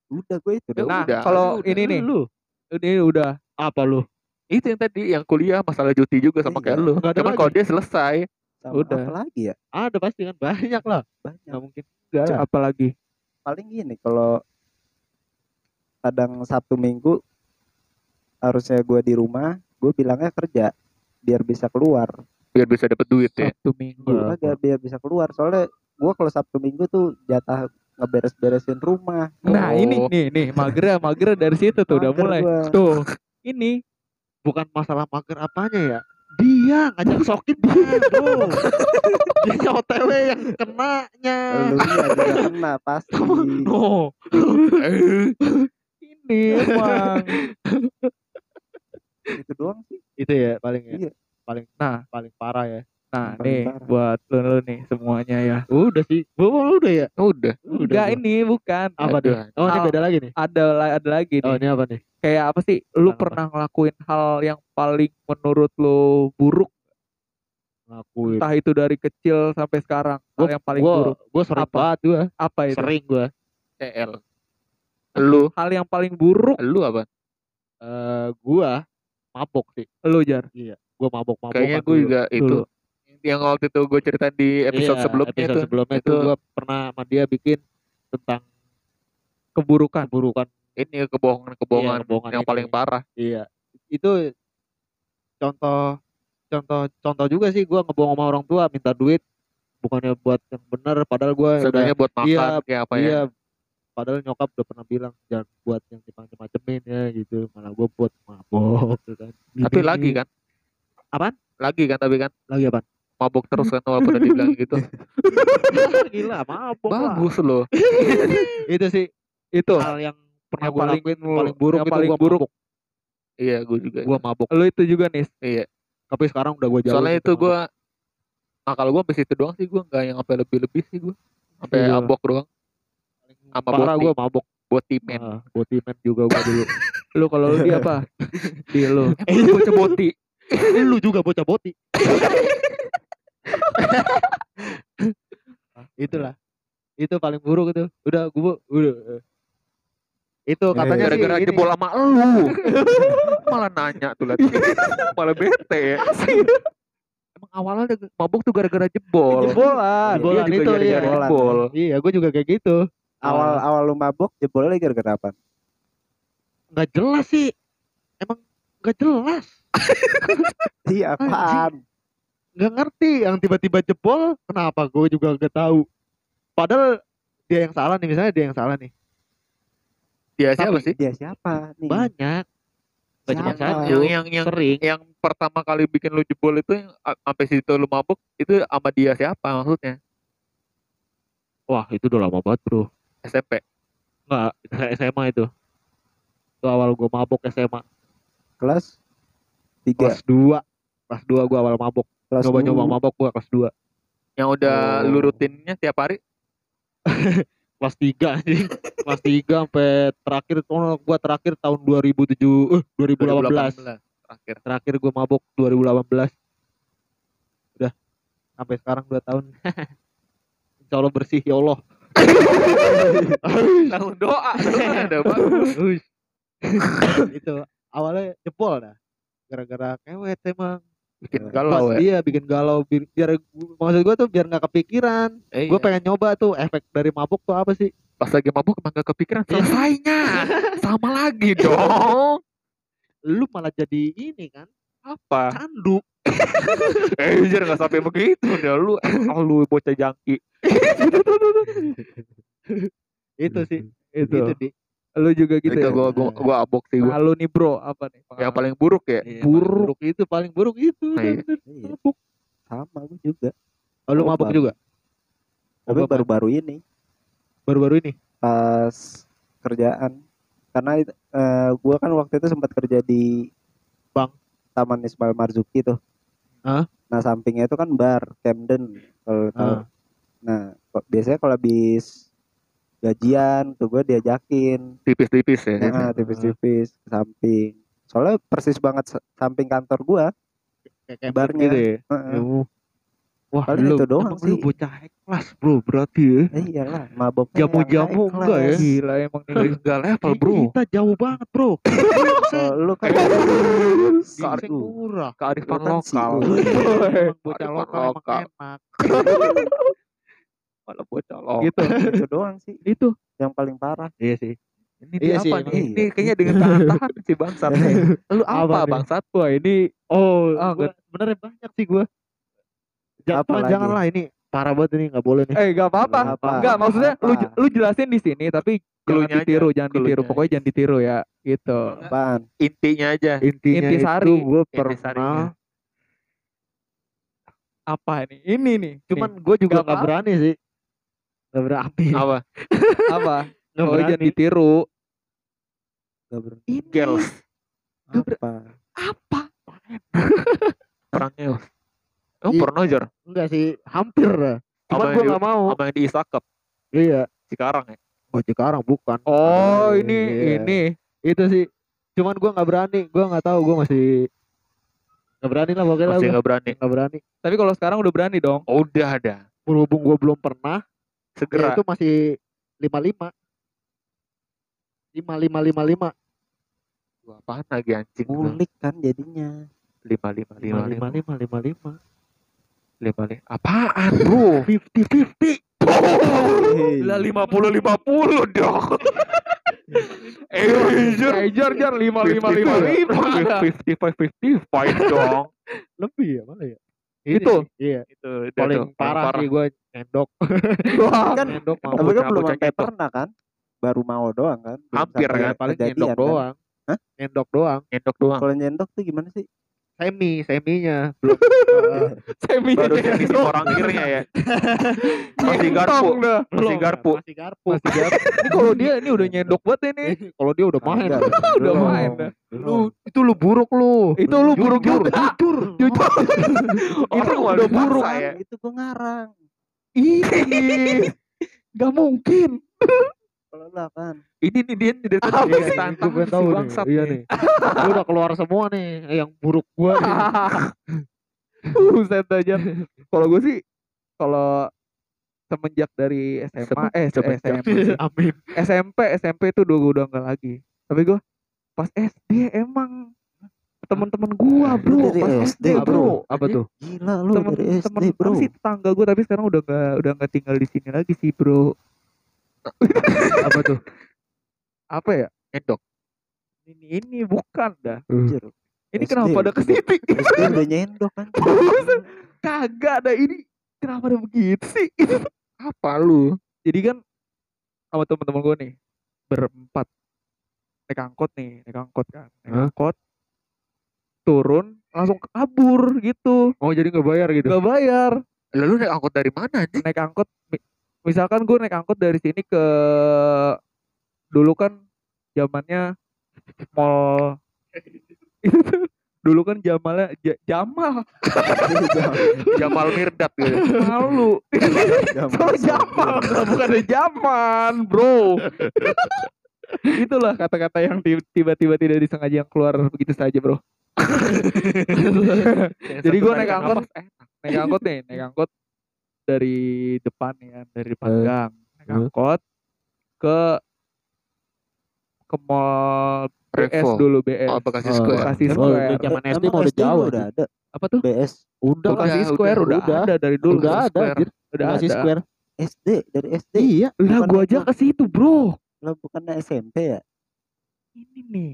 udah gue itu Ya. Nah, udah. kalau udah. ini nih. lu ini udah apa lu itu yang tadi yang kuliah masalah cuti juga sama Iya. kayak lu. Cuman kalau dia selesai, Sama udah. apa lagi ya ada pasti kan banyak lah banyak nggak mungkin enggak Cak. apalagi paling gini kalau kadang Sabtu Minggu harusnya gue di rumah gue bilangnya kerja biar bisa keluar biar bisa dapet duit ya. Sabtu Minggu. Enggak. agak biar bisa keluar soalnya gue kalau Sabtu Minggu tuh jatah ngeberes-beresin rumah. Nah, Oh. ini nih nih mager mager dari situ tuh udah Mager mulai. gua. Tuh. Ini bukan masalah mager apanya ya dia ngajak sokin dia bro dia otw yang kenanya Lu iya juga kena pasti. no ini emang. Itu doang sih. itu ya paling ya Iya. paling Nah. paling parah ya Nah, Paling nih buat lu, lu nih semuanya ya. udah sih gua mau udah ya Udah. udah Enggak gua. ini bukan. apa nih oh ini beda lagi nih Ada ada lagi nih. oh ini apa nih Kayak apa sih? Lu Apa? pernah ngelakuin hal yang paling menurut lu buruk ngakuin entah itu dari kecil sampai sekarang hal yang paling gua, buruk gua sering Apa? banget gua apa itu sering gua CL. Lu, hal yang paling buruk lu apa? eh gua mabok sih lu jar gua mabok mabok Kayaknya gue juga itu Dulu. Yang waktu itu gue cerita di episode Iya, sebelumnya episode itu. sebelumnya itu itu- gua pernah sama dia bikin tentang keburukan keburukan Ini kebohongan-kebohongan Iya, kebohongan yang ini. paling parah. Iya, itu contoh contoh contoh juga sih gua ngebohong sama orang tua minta duit bukannya buat yang benar padahal udah Sebenarnya buat makan iya, kayak apa ya? iya padahal nyokap udah pernah bilang jangan buat yang macem-macemin ya gitu malah gua buat mabok gitu kan Tapi lagi kan? Apaan? Lagi kan tapi kan lagi apa mabuk terus kan walaupun udah dibilang gitu. gila mabok lah. Bagus loh. itu sih itu hal yang pernah paling- lakuin paling buruk yang itu paling gua buruk. mabok Iya, gue juga. gua mabok lu itu juga nih Iya. tapi sekarang udah gua jauh Soalnya itu gue akal gue sampai situ doang sih gue nggak yang sampai lebih-lebih sih gue. Sampai Iya. abok doang. sama parah boti. gua mabok Botimen. Ah, botimen juga gua dulu lu kalau lu dia apa di lu Eh, lu bocah boti. lu juga bocah boti itulah itu paling buruk itu udah gua udah itu Eh, katanya sih Gara-gara ini, jebol sama lu. Malah nanya tuh liat. Malah bete ya. Emang awalnya mabuk tuh gara-gara jebol. jebolan Jebolan juga itu, gara-gara iya. jebol. iya gua juga kayak gitu Awal awal lu mabok jebolnya gara-gara apa? nggak jelas sih emang nggak jelas Iya apaan? Nggak ngerti yang tiba-tiba jebol kenapa gue juga nggak tahu padahal dia yang salah nih misalnya dia yang salah nih Dia siapa Tapi- sih? Dia siapa nih? banyak Gak cuma Siapa? satu Yang yang yang sering yang pertama kali bikin lu jebol itu yang sampai situ lu mabuk itu sama dia siapa maksudnya? wah itu udah lama banget bro SMP. nggak SMA itu itu awal gue mabok SMA Kelas tiga. kelas 2 kelas 2 gue awal mabok Kelas coba-coba dua. mabok gue kelas 2 Yang udah Oh. lu rutinnya tiap hari? kelas 3 anjing kelas 3 sampai terakhir oh, gue terakhir tahun 2007 eh 2018 terakhir. terakhir gue mabok 2018 udah sampai sekarang 2 tahun Insya Allah bersih ya Allah Langsung doa, bagus. Uish. itu awalnya jebol dah gara-gara kewet emang Bikin Pas galau ya. dia bikin galau bi- biar maksud gue tuh biar nggak kepikiran. Eh, gue iya. pengen nyoba tuh efek dari mabuk tuh apa sih? Pas lagi mabuk emang gak kepikiran Iya. selesainya. Sama lagi dong. Lu malah jadi ini kan apa? candu. Eh jujur nggak sampai begitu dah lu. Ah, lu bocah jangki. Itu sih itu itu di lu juga gitu itu ya gua gua gua abok sih gua nah, lu nih bro apa nih yang paling buruk ya Iya, Buruk. buruk itu paling buruk itu Nah, iya. Iya. mabuk Sama gue juga. oh, lu mabuk juga Tapi baru-baru ini baru-baru ini pas kerjaan karena eh, gua kan waktu itu sempat kerja di Bank. Taman Ismail Marzuki tuh. Hah? Nah sampingnya itu kan bar Camden kalau tahu. Ah. Nah biasanya kalau habis gajian tuh gue diajakin tipis-tipis ya nah, tipis-tipis ke samping. Soalnya persis banget sa- samping kantor gua. kayak Barnya. gitu ya Heeh. Ya, Wah, Paling lu, itu doang emang lu sih. bocah high class bro berarti ya. Eh, iyalah, maboknya Jamu-jamu enggak ya? gila emang nih enggak level bro Kita jauh banget bro. Oh, lu kan murah. kearifan kan si lokal bocah Kearifan lokal emang enak. malah bocah lokal gitu itu doang sih itu yang paling parah. Iya sih. ini Iya sih, apa emang nih iya. ini kayaknya dengan tahan-tahan si bangsat nih lu Apa apa bangsat wah ini Oh, Ah, gua, sebenarnya banyak sih gua. Apa Jangan lagi? janganlah ini parah banget ini nggak boleh nih. Eh gak apa-apa. Nggak apa-apa. Enggak, maksudnya lu Apa? lu jelasin di sini tapi jangan Cluenya aja, ditiru, jangan ditiru. Pokoknya jangan ditiru ya, gitu. Apaan? Intinya aja. Intinya Intisari. itu gue pernah, Apa ini? Ini nih. cuman gue juga Nggak nggak berani sih. Nggak berani. Apa? apa? Nggak Pokoknya jangan berani. ditiru. Gak ber... Ini Girls. Apa? apa? Perangnya. Oh, Iya. pernah jar. Enggak sih, hampir lah. Cuman gue nggak mau. Apa yang di Isakep? Iya. Sekarang ya. Oh Cikarang bukan. Oh, ini Iya. ini. Itu sih. Cuman gue nggak berani. Gue nggak tahu. Gue masih nggak berani lah pokoknya lah. Masih Gue nggak berani. nggak berani. Tapi kalau sekarang udah berani dong. Oh, udah ada. Berhubung gue belum pernah. Ya Segera. itu masih lima lima. Lima lima lima lima. Wah, apaan lagi anjing? lu? Ngulik kan jadinya. Lima lima lima Lima lima lima lima lima lima. lima lima. Apaan bro? Fifty fifty. Lah lima puluh lima puluh dong. Eh, jar. Eh, jar jar lima lima lima lima. Fifty five fifty five dong. Lebih ya mana ya? Itu? sih, Iya. Itu Paling tuh, parah, sih gue nyendok. Wah, Kan nyendok mau. tapi kan belum sampai itu. pernah kan? Baru mau doang kan? Belum Hampir kan? paling nyendok kan? doang. Hah? Nyendok doang. Nyendok doang. Kalau nyendok tuh gimana sih? Semi, seminya belum. eh, semi Baru semi si orang kirinya ya. Masih garpu. Masih garpu. Masih garpu. Masih garpu. Ini kalau dia ini udah nyendok banget ini. Kalau dia udah main. Udah main dah. Lu itu lu buruk lu. Itu lu buruk Jujur. Jujur. Jujur. itu Orang udah buruk. ya. Itu gua ngarang. Ini Gak mungkin. Kan. Ini nih dia dari tadi Apa dia sih? tantang Gue si tahu nih. bangsat Iya nih. nih. Gua udah keluar semua nih yang buruk gua nih. Buset aja. Kalau gue sih kalau semenjak dari SMA eh semenjak. SMP Amin. SMP SMP itu udah gue udah enggak lagi. Tapi gue pas SD emang teman-teman gua Lu bro dari pas SD, SD Apa bro tuh? Apa tuh? Gila lu temen dari SD temen bro. sih tetangga gue tapi sekarang udah nggak udah nggak tinggal di sini lagi sih bro Apa tuh? apa ya Nyendok. ini ini bukan dah Anjir. ini SD. kenapa pada ke sini SD udah nyendok kan. kagak ada ini kenapa ada begitu sih Apa lu? jadi kan sama teman-teman gue nih berempat naik angkot nih naik angkot kan naik angkot turun langsung kabur gitu Oh jadi nggak bayar gitu? nggak bayar Lalu naik angkot dari mana anjing? naik angkot misalkan gue naik angkot dari sini ke dulu kan zamannya mall. Itu tuh dulu kan jamalnya ja- jamal. Jamal Mirdad gitu. malu. Soalnya jamal bukan ada zaman bro. Itulah. Kata-kata yang ti- tiba-tiba tidak disengaja yang keluar begitu saja bro. Jadi gua naik angkot. Eh, naik angkot nih naik angkot dari depan ya dari depan gang naik Eh. angkot ke ke mall BS dulu BS Oh, Bekasi Oh, Square. Bekasi Oh, Square udah zaman SD mah udah jauh udah ada apa tuh BS Udah. Bekasi udah, Square udah, udah, udah. ada dari dulu Udah ada Square. udah Bekasi ada Square. SD dari SD Iya. lah Bukan gua aja itu. ke situ bro lah bukannya SMP ya ini nih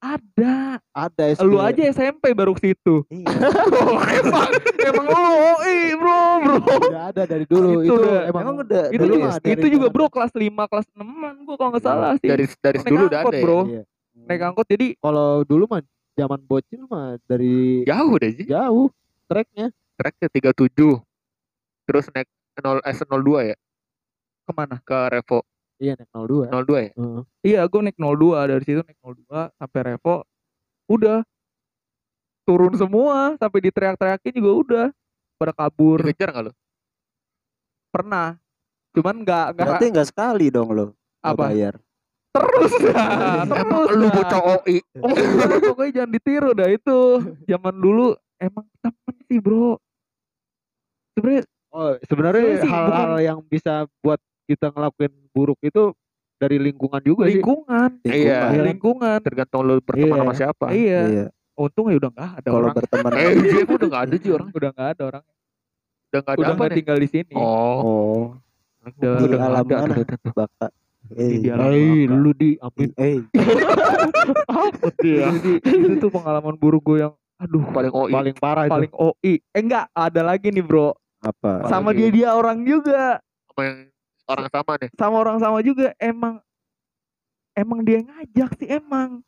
ada Ada SD. lu aja SMP baru ke situ iya Oh, emang emang lu OI bro bro Udah ada dari dulu. Itu Itu, udah. emang, emang udah itu Dulu juga mah itu juga zaman- bro kelas 5 kelas 6an gua kalau nggak salah sih Dari dari Naik dulu udah angkot, ada. ya? bro Iya. naik angkot jadi Kalau dulu mah zaman bocil mah dari Jauh deh sih. jauh treknya. Tracknya 37. Terus naik 0 S02 ya ke mana ke Revo Iya naik 02. 02 ya. Heeh. Iya, gue naik 02 dari situ naik 02 sampai Revo. Udah turun semua sampai diteriak-teriakin juga udah pada kabur. Dikejar nggak lu? Pernah. Cuman nggak nggak berarti nggak sekali dong lo apa? bayar Terus dah, terus lu dah. bocah OI. Oh, pokoknya jangan ditiru dah itu. Zaman dulu emang temen sih, Bro. Sebenarnya Oh, sebenarnya hal-hal yang bisa buat kita ngelakuin buruk itu dari lingkungan juga sih. lingkungan, Iya. Iya. lingkungan. Tergantung lu berteman Iya. sama siapa. Iya. iya Untung ya udah nggak ada kalau orang. berteman Eh, dia udah nggak ada sih orang. Udah nggak ada orang. Udah nggak ada Udah apa nggak nih? tinggal di sini. Oh. oh Udah, di udah alam ada. mana baka Di eh alam baka. lu di amin eh apa dia? Jadi itu tuh pengalaman buruk gue yang aduh Paling OI. Paling parah itu. paling OI. Eh enggak, ada lagi nih, Bro. apa sama dia dia orang juga Sama yang orang sama nih. sama orang sama juga emang emang dia ngajak sih emang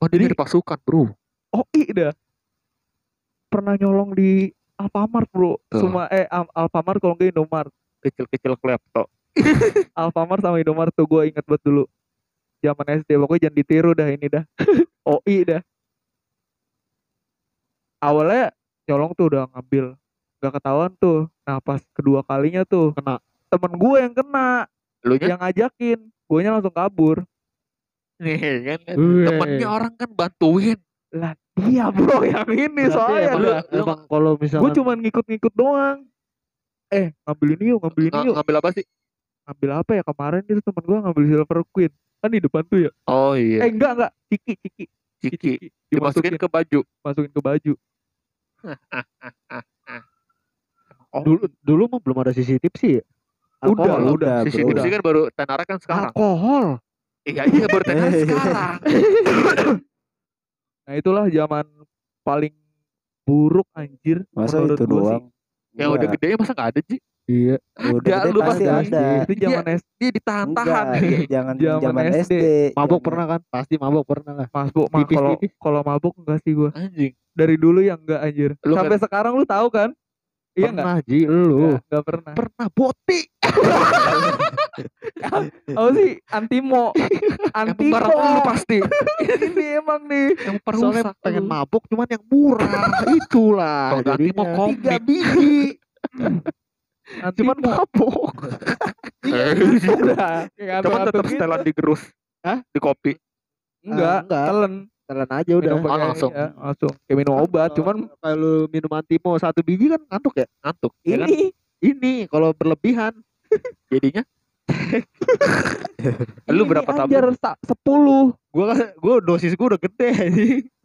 Oh, dia Jadi- pasukan, Bro. oh iya pernah nyolong di Alfamart bro Tuh. Semua eh Al- Alfamart kalau nggak Indomart Kecil-kecil klepto. Alfamart sama Indomart tuh gue inget banget dulu zaman SD pokoknya jangan ditiru dah ini dah OI dah awalnya nyolong tuh udah ngambil nggak ketahuan tuh nah pas kedua kalinya tuh Kena. Temen gue yang kena Lu nya yang ngajakin gue langsung kabur nih kan. Wih. Temennya orang kan bantuin. lah dia bro yang ini Berarti soalnya emang, Lu- emang kalau misalnya gue cuman ngikut-ngikut doang eh ngambil ini yuk ngambil ini yuk ngambil apa sih? ngambil apa ya kemarin itu temen gue ngambil silver queen kan di depan tuh ya Oh iya. eh enggak enggak ciki ciki Ciki. Dimasukin ke baju. masukin ke baju Oh, dulu dulu mah belum ada CCTV sih ya? Udah, Alkohol. udah CCTV bro sih kan baru tenara kan sekarang. alkohol Iya, iya baru tenara sekarang. Nah itulah zaman paling buruk anjir. masa itu gua sih. doang Yang udah gede masa nggak ada, Ji? iya udah lu pasti ada Itu zaman S Dia ditahan-tahan. Enggak, jangan Zaman zaman SD. SD mabok Jangan- pernah kan pasti mabok pernah lah mabuk mah kalau kalau mabuk enggak sih gua. Anjing. Dari dulu yang enggak anjir. Lu Sampai sekarang lu tahu kan? Iya enggak? pernah ji lu Enggak, enggak pernah. pernah boti Oh sih antimo. Antimo. lu pasti. Ini emang nih. Emang soalnya perusak. pengen lu. mabok cuman yang murah itulah Kalau jadinya. komik. tiga biji Antimo. cuman mabok Eh, Udah. Kayak Cuman tetap gitu. setelan di gerus. Hah? Di kopi. Enggak, Ah, enggak. telen. Telan aja udah. Minum pakai- langsung. iya, langsung. Kayak minum obat, cuman kalau minum antimo satu biji kan ngantuk ya? Ngantuk. Ya kan? ini ini kalau berlebihan. Jadinya. lu ini berapa anjir tabung? sa- 10 gua gua dosis gua udah gede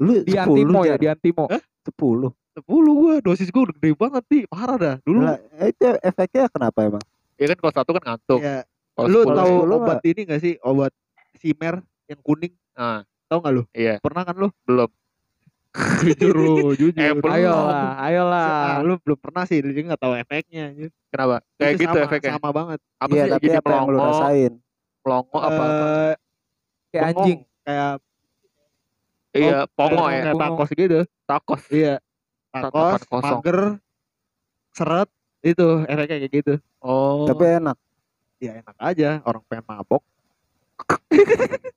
lu di 10 Antimo ya, di Antimo. 10 sepuluh. Gua dosis gua udah gede banget sih parah dah dulu. Lah, itu efeknya kenapa emang? Ya kan kalau satu kan ngantuk. ya lu sepuluh- tahu sepuluh obat ini gak sih? Obat simer yang kuning. Nah, tahu nggak lu iya, pernah kan lu belum. jujur lu jujur Eh, belum. Ayolah, Ah, ayolah. lu belum pernah sih jadi nggak tahu efeknya. Kenapa? Kayak Itu gitu sama, efeknya. sama banget Apa iya sih? tapi Jadi apa yang lu rasain melongo apa? apa? Eh, Kayak bengong, anjing. kayak Iya, pongo kayak- ya. kayak takos gitu Takos. iya takos kosong. mager seret itu efeknya kayak gitu Oh. tapi enak ya enak aja orang pengen mabok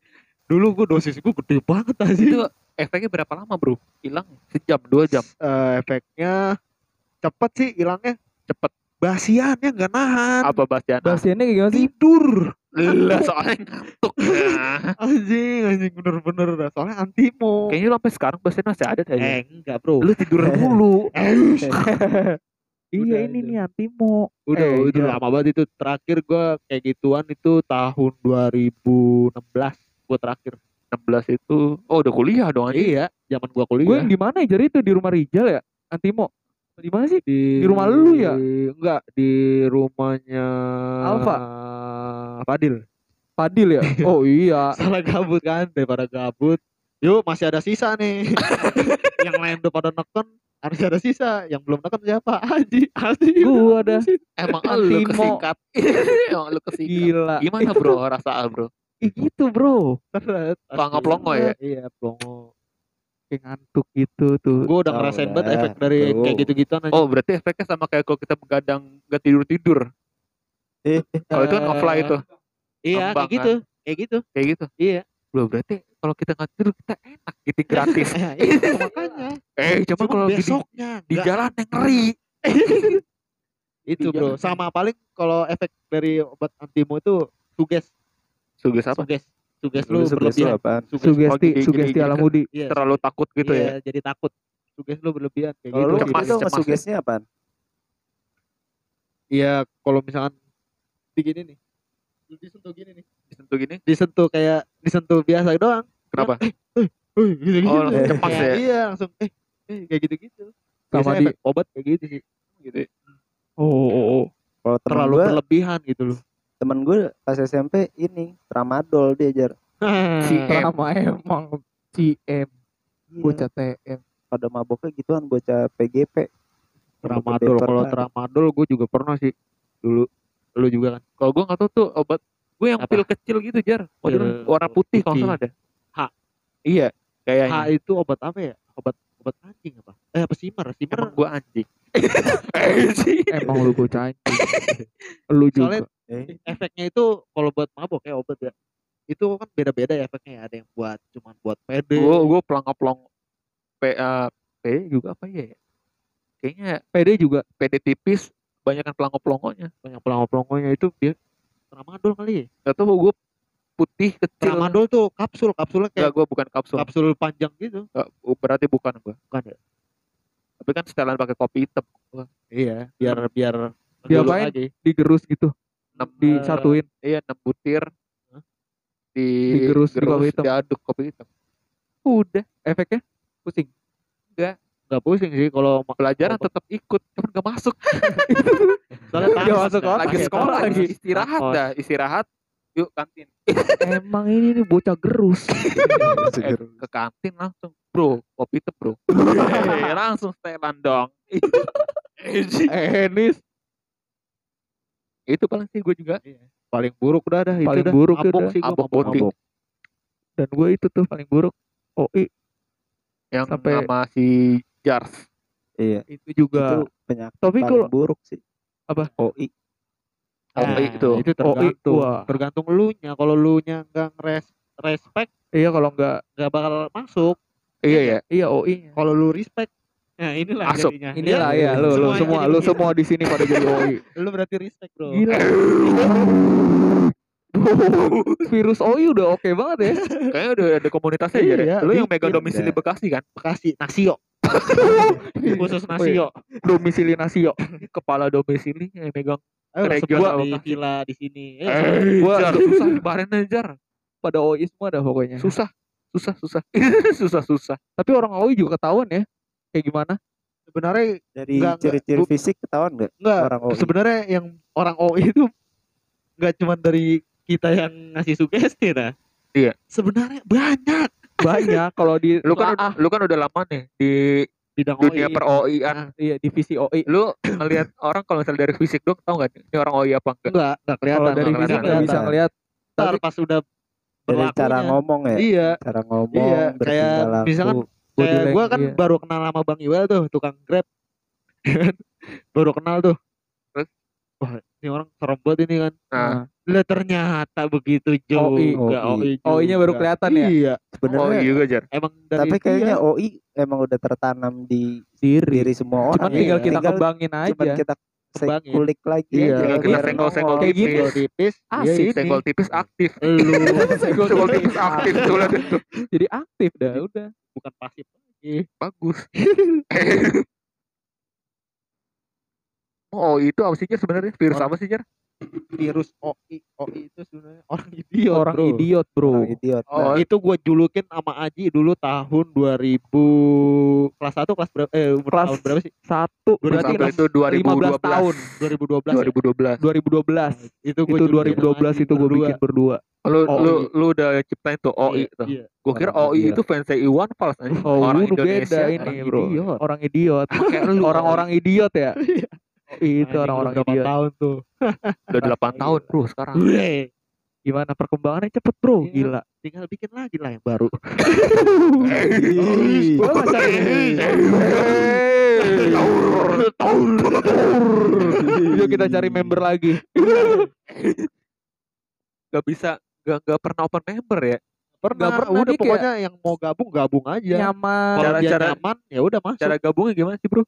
dulu gua dosis gua gede banget aja itu efeknya berapa lama, Bro? Hilang sejam, dua jam. Eh, efeknya cepet sih hilangnya Cepet. basiannya nggak nahan Apa bahasanya? Bahasanya kayak gimana sih? tidur Lah, soalnya ngantuk. Nah, anjing anjing bener-bener dah soalnya antimo Kayaknya lu sampai sekarang bahasanya masih ada kayaknya. eh enggak bro Lu tidur mulu. Iya Udah ini nih Antimo. udah Eh, itu iya. lama banget itu terakhir gua kayak gituan itu tahun 2016 gua terakhir 16 itu. Oh, udah kuliah dong anjing. iya zaman gua Gue kuliah yang di mana ya? Jadi itu di rumah Rijal ya? Antimo. Di mana sih? di, di rumah lu ya? enggak di rumahnya Alfa? Fadil Padil ya? Oh iya. salah gabut kan daripada gabut yuk masih ada sisa nih yang lain udah pada neken harus ada sisa yang belum neken siapa Aji Aji Gua dah. Emang lu Antimo. kesingkat. Emang lu kesingkat. Gila. Gimana, Bro? Rasa Bro? Ih, gitu bro. Pelongo- pelongo ya? iya pelongo Kayak ngantuk gitu tuh. gue udah Oh, ngerasain banget efek dari bro. kayak gitu-gituan aja Oh, berarti efeknya sama kayak kalau kita begadang gak tidur-tidur. eh Kalau itu kan offline tuh. iya ngambang kayak gitu kayak gitu Kayak gitu. iya Loh, berarti kalau kita nggak tidur kita enak gitu gratis. itu makanya eh, coba Cuma kalau besoknya di jalan yang ngeri. itu bro sama paling kalau efek dari obat antimo itu suges Suges apa? suges. Suges lu berlebihan. apaan? Suges Sugesti, Oh, jadi- sugesti jadi- ala jadi- mudi. iya, Terlalu takut gitu iya, ya. jadi takut. Suges lu berlebihan kayak kalau gitu. lu cemas, itu cemas. Ya. ngesugesnya apaan? Iya kalau misalkan begini nih. Disentuh gini nih. Disentuh gini. disentuh kayak disentuh biasa doang. Kenapa? eh gitu gitu Oh, langsung cemas ya? iya langsung eh eh kayak gitu gitu Sama di- obat kayak gitu sih. Gitu. Oh, oh, oh. kalau terlalu berlebihan gitu loh temen gue pas SMP ini tramadol dia jar Si Eh, M. Sama emang CM. Iya, Bocah TM. pada maboknya gituan bocah PGP tramadol kalau tramadol gue juga pernah sih dulu lu juga kan Kalau gue nggak tahu tuh obat gue yang Apa? pil kecil gitu jar. Pil warna putih kalau salah ada. H. Iya, H kayaknya. itu obat apa ya obat obat anjing apa eh apa simmer simmer Emang gue anjing. Anjing. Emang lu bocah anjing. lu juga. Soalnya Eh, efeknya itu kalau buat mabok ya obat ya itu kan beda-beda ya efeknya ya. ada yang buat cuman buat pede gue gue pelangap pelong P P juga apa ya? Kayaknya PD juga. PD tipis banyak kan pelangop pelongonya. banyak pelongo-pelongonya itu dia tramadol kali ya Gak tau gue putih kecil. tramadol tuh kapsul kapsulnya kayak gue bukan kapsul. kapsul panjang gitu Nggak, berarti bukan gue. bukan ya Tapi kan setelan pakai kopi hitam. iya biar biar Diapain? ngedulu lagi. Digerus gitu. Enam Disatuin. iya enam butir Hah? di Digerus di kopi hitam. diaduk kopi hitam. Udah. Efeknya pusing. nggak pusing sih kalau Pelajaran tetap ikut, cuman gak masuk. soalnya masuk lagi ya, sekolah lagi istirahat dah, istirahat. Yuk kantin. Emang ini nih bocah gerus. Eh, ke kantin langsung, bro, kopi hitam bro. Eh, langsung setelan dong. eh, Nis. Itu paling sih gue juga. paling buruk udah dah itu Paling dah. buruk udah. sih mabok, putih. mabok. Dan gue itu tuh paling buruk. OI Yang Sampai- sama si Jars. Iya. itu juga. Itu penyakit Tapi paling kalau- buruk sih. Apa? OI. Oh, Nah, itu. itu Oh, tergantung wah. tergantung lu nya kalau lu nya nggak ngeres respect Iya kalau enggak nggak bakal masuk Iya ya. iya OI. kalau lu respect nah inilah Masuk. jadinya Inilah ya lu lu Semuanya semua lu begitu. semua di sini pada jadi OI. lu berarti respect bro Gila. Virus OI udah oke banget ya. Kayaknya udah ada komunitasnya ya. Iya, Lu yang megang bikin domisili. Bekasi kan? Bekasi Nasio khusus Nasio Domisili Nasio. Kepala domisili yang megang ayo lah Regional di villa di sini Ayo, Eh, gua- susah nyebarin aja. Pada OI semua dah pokoknya. Susah, susah, susah. susah, susah. Tapi orang OI juga ketahuan ya. Kayak gimana? sebenarnya Dari Enggak, enggak. ciri-ciri fisik ketahuan nggak? enggak Orang OI. sebenarnya yang orang OI itu nggak cuma dari kita yang ngasih sugesti nah Iya. sebenarnya banyak Banyak kalau di Lu kan ah, udah, lu kan udah lama nih di bidang dunia OI per OI-an. iya divisi OI. Lu ngelihat orang kalau misalnya dari fisik dong, tau gak ini orang OI apa enggak? enggak enggak kelihatan Kalau dari nggak fisik kelihatan. nggak bisa ngeliat. Ntar pas udah Dari cara ngomong ya. iya Cara ngomong, Iya, kayak misalkan kayak gue kan iya. baru kenal sama Bang Iwel tuh tukang grab baru kenal tuh Terus? wah ini orang serem banget ini kan Nah, lah ternyata begitu juga OI. OI, OI-nya baru juga. kelihatan ya? iya OI sebenarnya juga, Jar. emang dari tapi kayaknya OI emang udah tertanam di Diri. diri semua orang. Cuman Iya. tinggal kita Tinggal kembangin cuman aja. kita Kembangin. kulik lagi Iya, aja, tinggal kita biar senggol-senggol nongol. Kayak gini. Kalau tipis Asik. ya Senggol tipis aktif. lu Senggol tipis aktif tuh lihat itu. Jadi aktif dah udah. bukan pasif lagi Bagus. Oh, itu apa sih sebenarnya? Virus apa sih, Jar? Virus OI OI itu sebenarnya orang idiot Orang bro. idiot, Bro. Orang idiot. Oh, Nah, itu gue julukin sama Aji dulu tahun 2000 kelas 1 kelas berapa eh umur Kelas tahun berapa sih? Satu Berarti berarti Sampai itu 15 tahun. 2012. 2012 ya? 2012. 2012. itu gua Itu julukin 2012 Aji itu gue bikin berdua. Lu OI. lu lu udah ciptain tuh OI Iya, tuh. iya. Gua kira OI itu fans Iwan Fals aja. Oh, orang Indonesia. beda ini, orang Bro. idiot. Orang idiot. Orang-orang idiot ya. Itu orang-orang berapa idiot. tahun tuh udah 8 tahun, Bro, sekarang. Weh, Gimana perkembangannya cepet, Bro. Iya. Gila. tinggal bikin lagi lah yang baru. Gua Yuk kita cari member lagi. Gak bisa gak, gak pernah open member ya. pernah, Nggak pernah, udah dia pokoknya yang mau gabung gabung aja Nyaman. kalau dia Cara-cara- nyaman ya udah masuk Cara gabungnya gimana sih, Bro?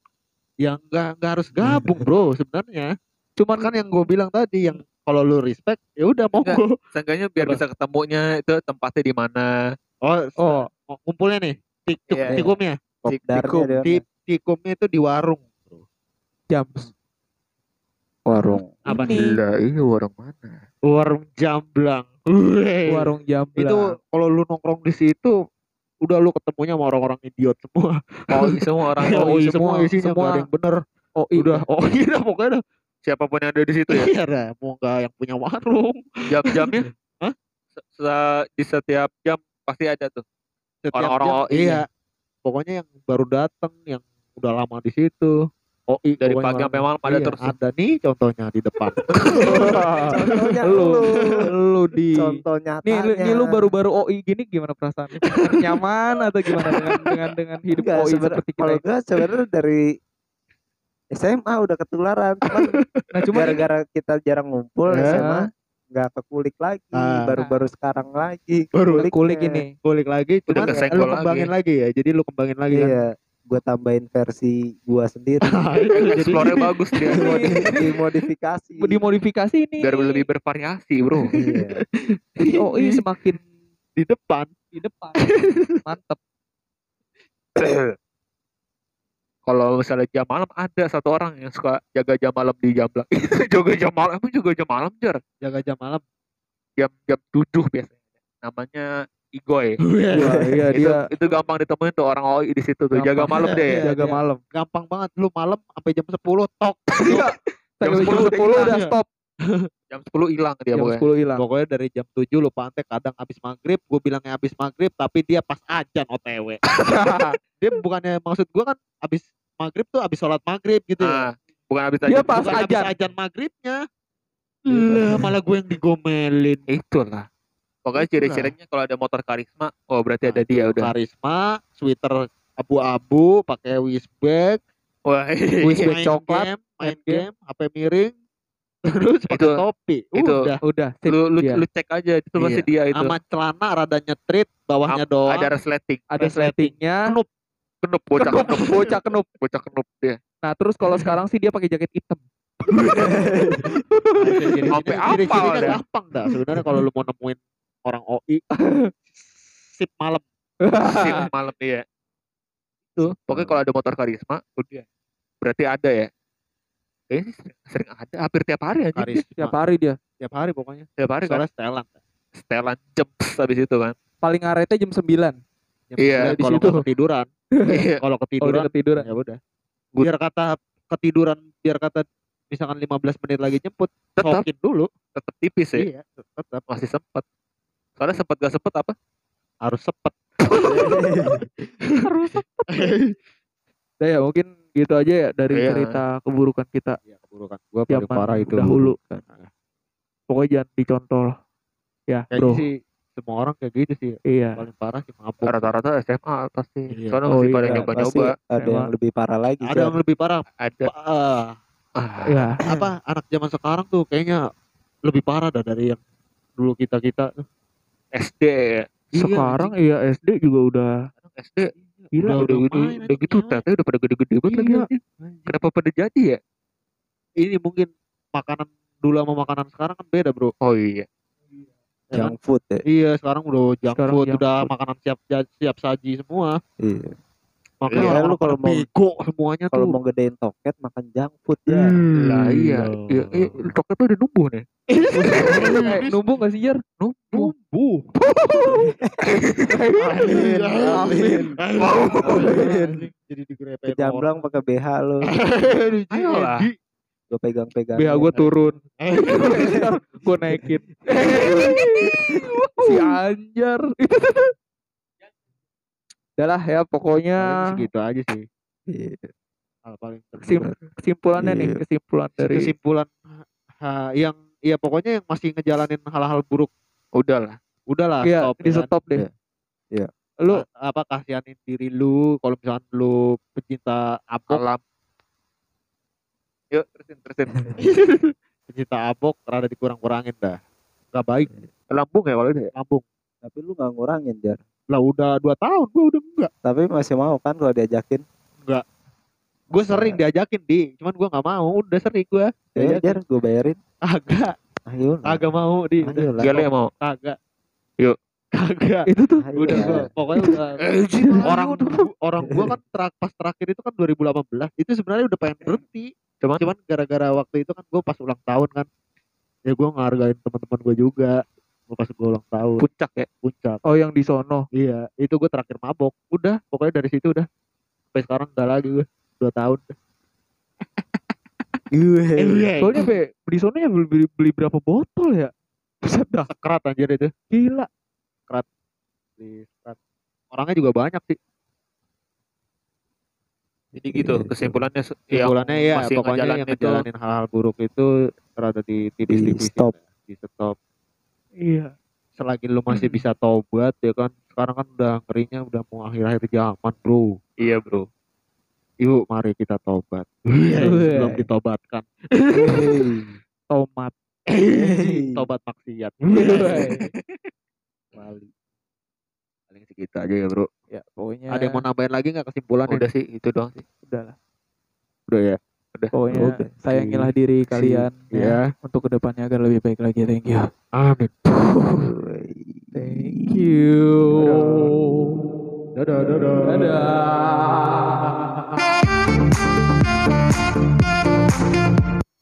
Yang nggak nggak harus gabung bro sebenarnya cuman kan yang gue bilang tadi yang kalau lu respect ya udah monggo Seenggaknya biar Apa? bisa ketemunya itu tempatnya di mana. oh Oh, oh, ngumpulnya nih tik tik Iya. tikumnya Kopdarnya Tikum. dia Ti- tikumnya itu di warung jam. warung. apa Ini. nih Gila, iya warung mana? warung jamblang. Warung jam. itu kalau lu nongkrong di situ udah lu ketemunya sama orang-orang idiot semua OI semua orang OI OI semua. semua isinya semua. nggak ada yang bener Oh, udah oh iya dah, pokoknya dah Siapa pun yang ada di situ ya. iya dah mau nggak yang punya warung Jam-jamnya Hah? di setiap jam pasti ada tuh. Setiap Orang-orang OI iya pokoknya yang baru datang yang udah lama di situ OI dari pokoknya pagi sampai malam. malam ada Iya, terus ada nih contohnya di depan Contohnya lu, lu. di Contoh nyatanya. Nih, lu, nih lu baru-baru OI gini gimana perasaan? Nyaman atau gimana dengan dengan dengan hidup Enggak, OI seperti kita? Kalau gue sebenarnya dari SMA udah ketularan, cuman Nah, cuma gara-gara kita jarang ngumpul Ya. SMA nggak kekulik lagi, Ah. baru-baru sekarang lagi. Baru kulik ini. kulik lagi Udah cuman kesenggol lu kembangin lagi. ya jadi lu kembangin lagi kan Iya, gue tambahin versi gua sendiri. Nah, itu jadi explore bagus dia Dimodi- dimodifikasi. dimodifikasi ini. biar lebih bervariasi bro Iya. Jadi OI semakin di depan di depan. Mantep. kalau misalnya jam malam ada satu orang yang suka jaga jam malam di jam jaga jam malam emang juga jam malam jar jaga jam malam jam jam tujuh biasanya namanya Igoy iya itu dia itu gampang ditemuin tuh orang OI di situ tuh jaga Gampang. malam deh Iya, jaga iya. malam. gampang banget lu malam sampai jam 10 tok Iya. Jam 10 10 udah iya. stop. jam 10 hilang dia Jam pokoknya 10 hilang. pokoknya dari jam 7 lu pantek kadang habis maghrib gue bilangnya habis maghrib tapi dia pas ajan otw dia bukannya maksud gue kan habis maghrib tuh habis sholat maghrib gitu ya ah bukan habis Dia aja pas bukan habis ajan. ajan maghribnya lah malah gue yang digomelin itulah pokoknya ciri-cirinya kalau ada motor karisma oh berarti ada Nah, dia tuh, udah karisma sweater abu-abu pakai wah Wristbag main coklat, game, main game. game HP miring terus pakai topi itu udah Udah, lu lu, lu cek aja itu pasti Iya. dia itu sama celana rada nyetrit bawahnya Am- doang ada resleting ada sletingnya. Kenup. kenup bocah Kenup, kenup bocah kenup. bocah kenup dia Nah, terus kalau sekarang sih dia pakai jaket hitam. Sampai ciri apal cirinya dah. gampang dah sebenarnya kalau lu mau nemuin orang OI sip malam. Sim malam dia tuh pokoknya kalau ada motor karisma udah berarti ada ya? Kayaknya sih sering, sering ada hampir tiap hari aja karisma. Tiap hari dia. tiap hari pokoknya. Tiap hari kan? Soalnya setelan. Setelan jemps habis itu kan? Paling ngaretnya jam 9. Jam Iya, sembilan di kalau ketiduran. Iya. kalau ketiduran ketiduran. ya udah. Biar kata ketiduran biar kata misalkan 15 menit lagi jemput tetap dulu. Tetap tipis ya. Iya tetap masih sempet soalnya sempet gak sempet apa harus sepet Harus. Nah, ya mungkin gitu aja ya dari Iya. cerita keburukan kita ya keburukan gua paling parah itu dahulu kan. Pokoknya jangan dicontoh. Ya, kayaknya bro. sih semua orang kayak gitu sih Iya. paling parah sih mabuk rata-rata SMA pasti Iya. soalnya Oh, masih pada iya. nyoba-nyoba Pasti ada yang lebih parah lagi. ada Jar. yang lebih parah ada Pa- eh, ah, Ya. apa anak zaman sekarang tuh kayaknya lebih parah dah dari yang dulu kita kita SD ya Sekarang iya SD juga udah SD gila. udah udah, udah udah, main udah gitu ternyata udah pada gede-gede banget lagi Iya. kenapa pada jadi ya ini mungkin makanan dulu sama makanan sekarang kan beda bro oh iya Ya kan? Junk food ya. iya sekarang udah junk Sekarang food junk udah food. makanan siap siap saji semua Iya. Makanya Iya, lu kalau mau- bego semuanya Kalau tuh mau gedein toket makan junk food ya. lah iya iya iya toket tuh udah numbuh nih numpuk gak sih Jar? numbuh Bumbu. Amin, amin. Amin. Jadi digrepein Kejamblang pakai BH lo. Ayolah. Gue pegang-pegang. BH gue turun. gue naikin. si Anjar. Udah lah ya pokoknya segitu aja sih. Iya. Hal paling kesim- kesimpulannya nih, Iya. kesimpulan dari kesimpulan ha, yang ya pokoknya yang masih ngejalanin hal-hal buruk udahlah udahlah Iya, stop di ya kan. stop deh. Iya. Iya. Lu A- apa kasihanin diri lu kalau misalkan lu pecinta abok alam yuk terusin terusin pecinta abok rada dikurang-kurangin dah nggak baik lambung ya kalau itu ya lambung Tapi lu gak ngurangin Jar. Lah udah dua tahun gua udah enggak. Tapi masih mau kan kalau diajakin. gue sering diajakin di cuman gua nggak mau. Udah sering gua Ya Jar, gue bayarin. agak. Ayo lah. agak mau di udah. Lah. Gale mau? Kagak Yuk. kagak itu tuh. Ayo udah lah. gua pokoknya udah. Orang orang gua kan terak pas terakhir itu kan 2018 itu sebenarnya udah pengen berhenti. Cuman? cuman gara-gara waktu itu kan gua pas ulang tahun kan. Ya gua ngehargain teman-teman gua juga gua pas gua ulang tahun. Puncak ya? Puncak. Oh yang di sono. iya itu gua terakhir mabok. Udah pokoknya dari situ udah. Sampai sekarang udah lagi gua. Dua tahun. Iya. Soalnya be, di sono ya beli, beli, beli berapa botol ya? Buset dah, sekerat anjir itu. Gila. di sekerat. orangnya juga banyak sih. Jadi gitu kesimpulannya se- Kesimpulannya ya masih pokoknya yang ngejalanin hal-hal buruk itu rada di Di tipis-tipis stop. di stop Iya. selagi lu masih bisa tobat ya kan sekarang kan udah ngerinya udah mau akhir-akhir zaman bro. Iya bro. Yuk mari kita tobat. Iya. belum ditobatkan. Tomat. tobat maksiat. Bali paling segitu aja ya bro. Ya pokoknya ada yang mau nambahin lagi nggak kesimpulannya? Udah sih itu doang sih. Udahlah. udah ya Udah. Pokoknya oh, okay. sayangilah okay. diri kalian ya yeah. yeah. untuk ke depannya agar lebih baik lagi. Thank you. Amin. Thank you. Dadah. Dadah. Dadah. dadah. dadah.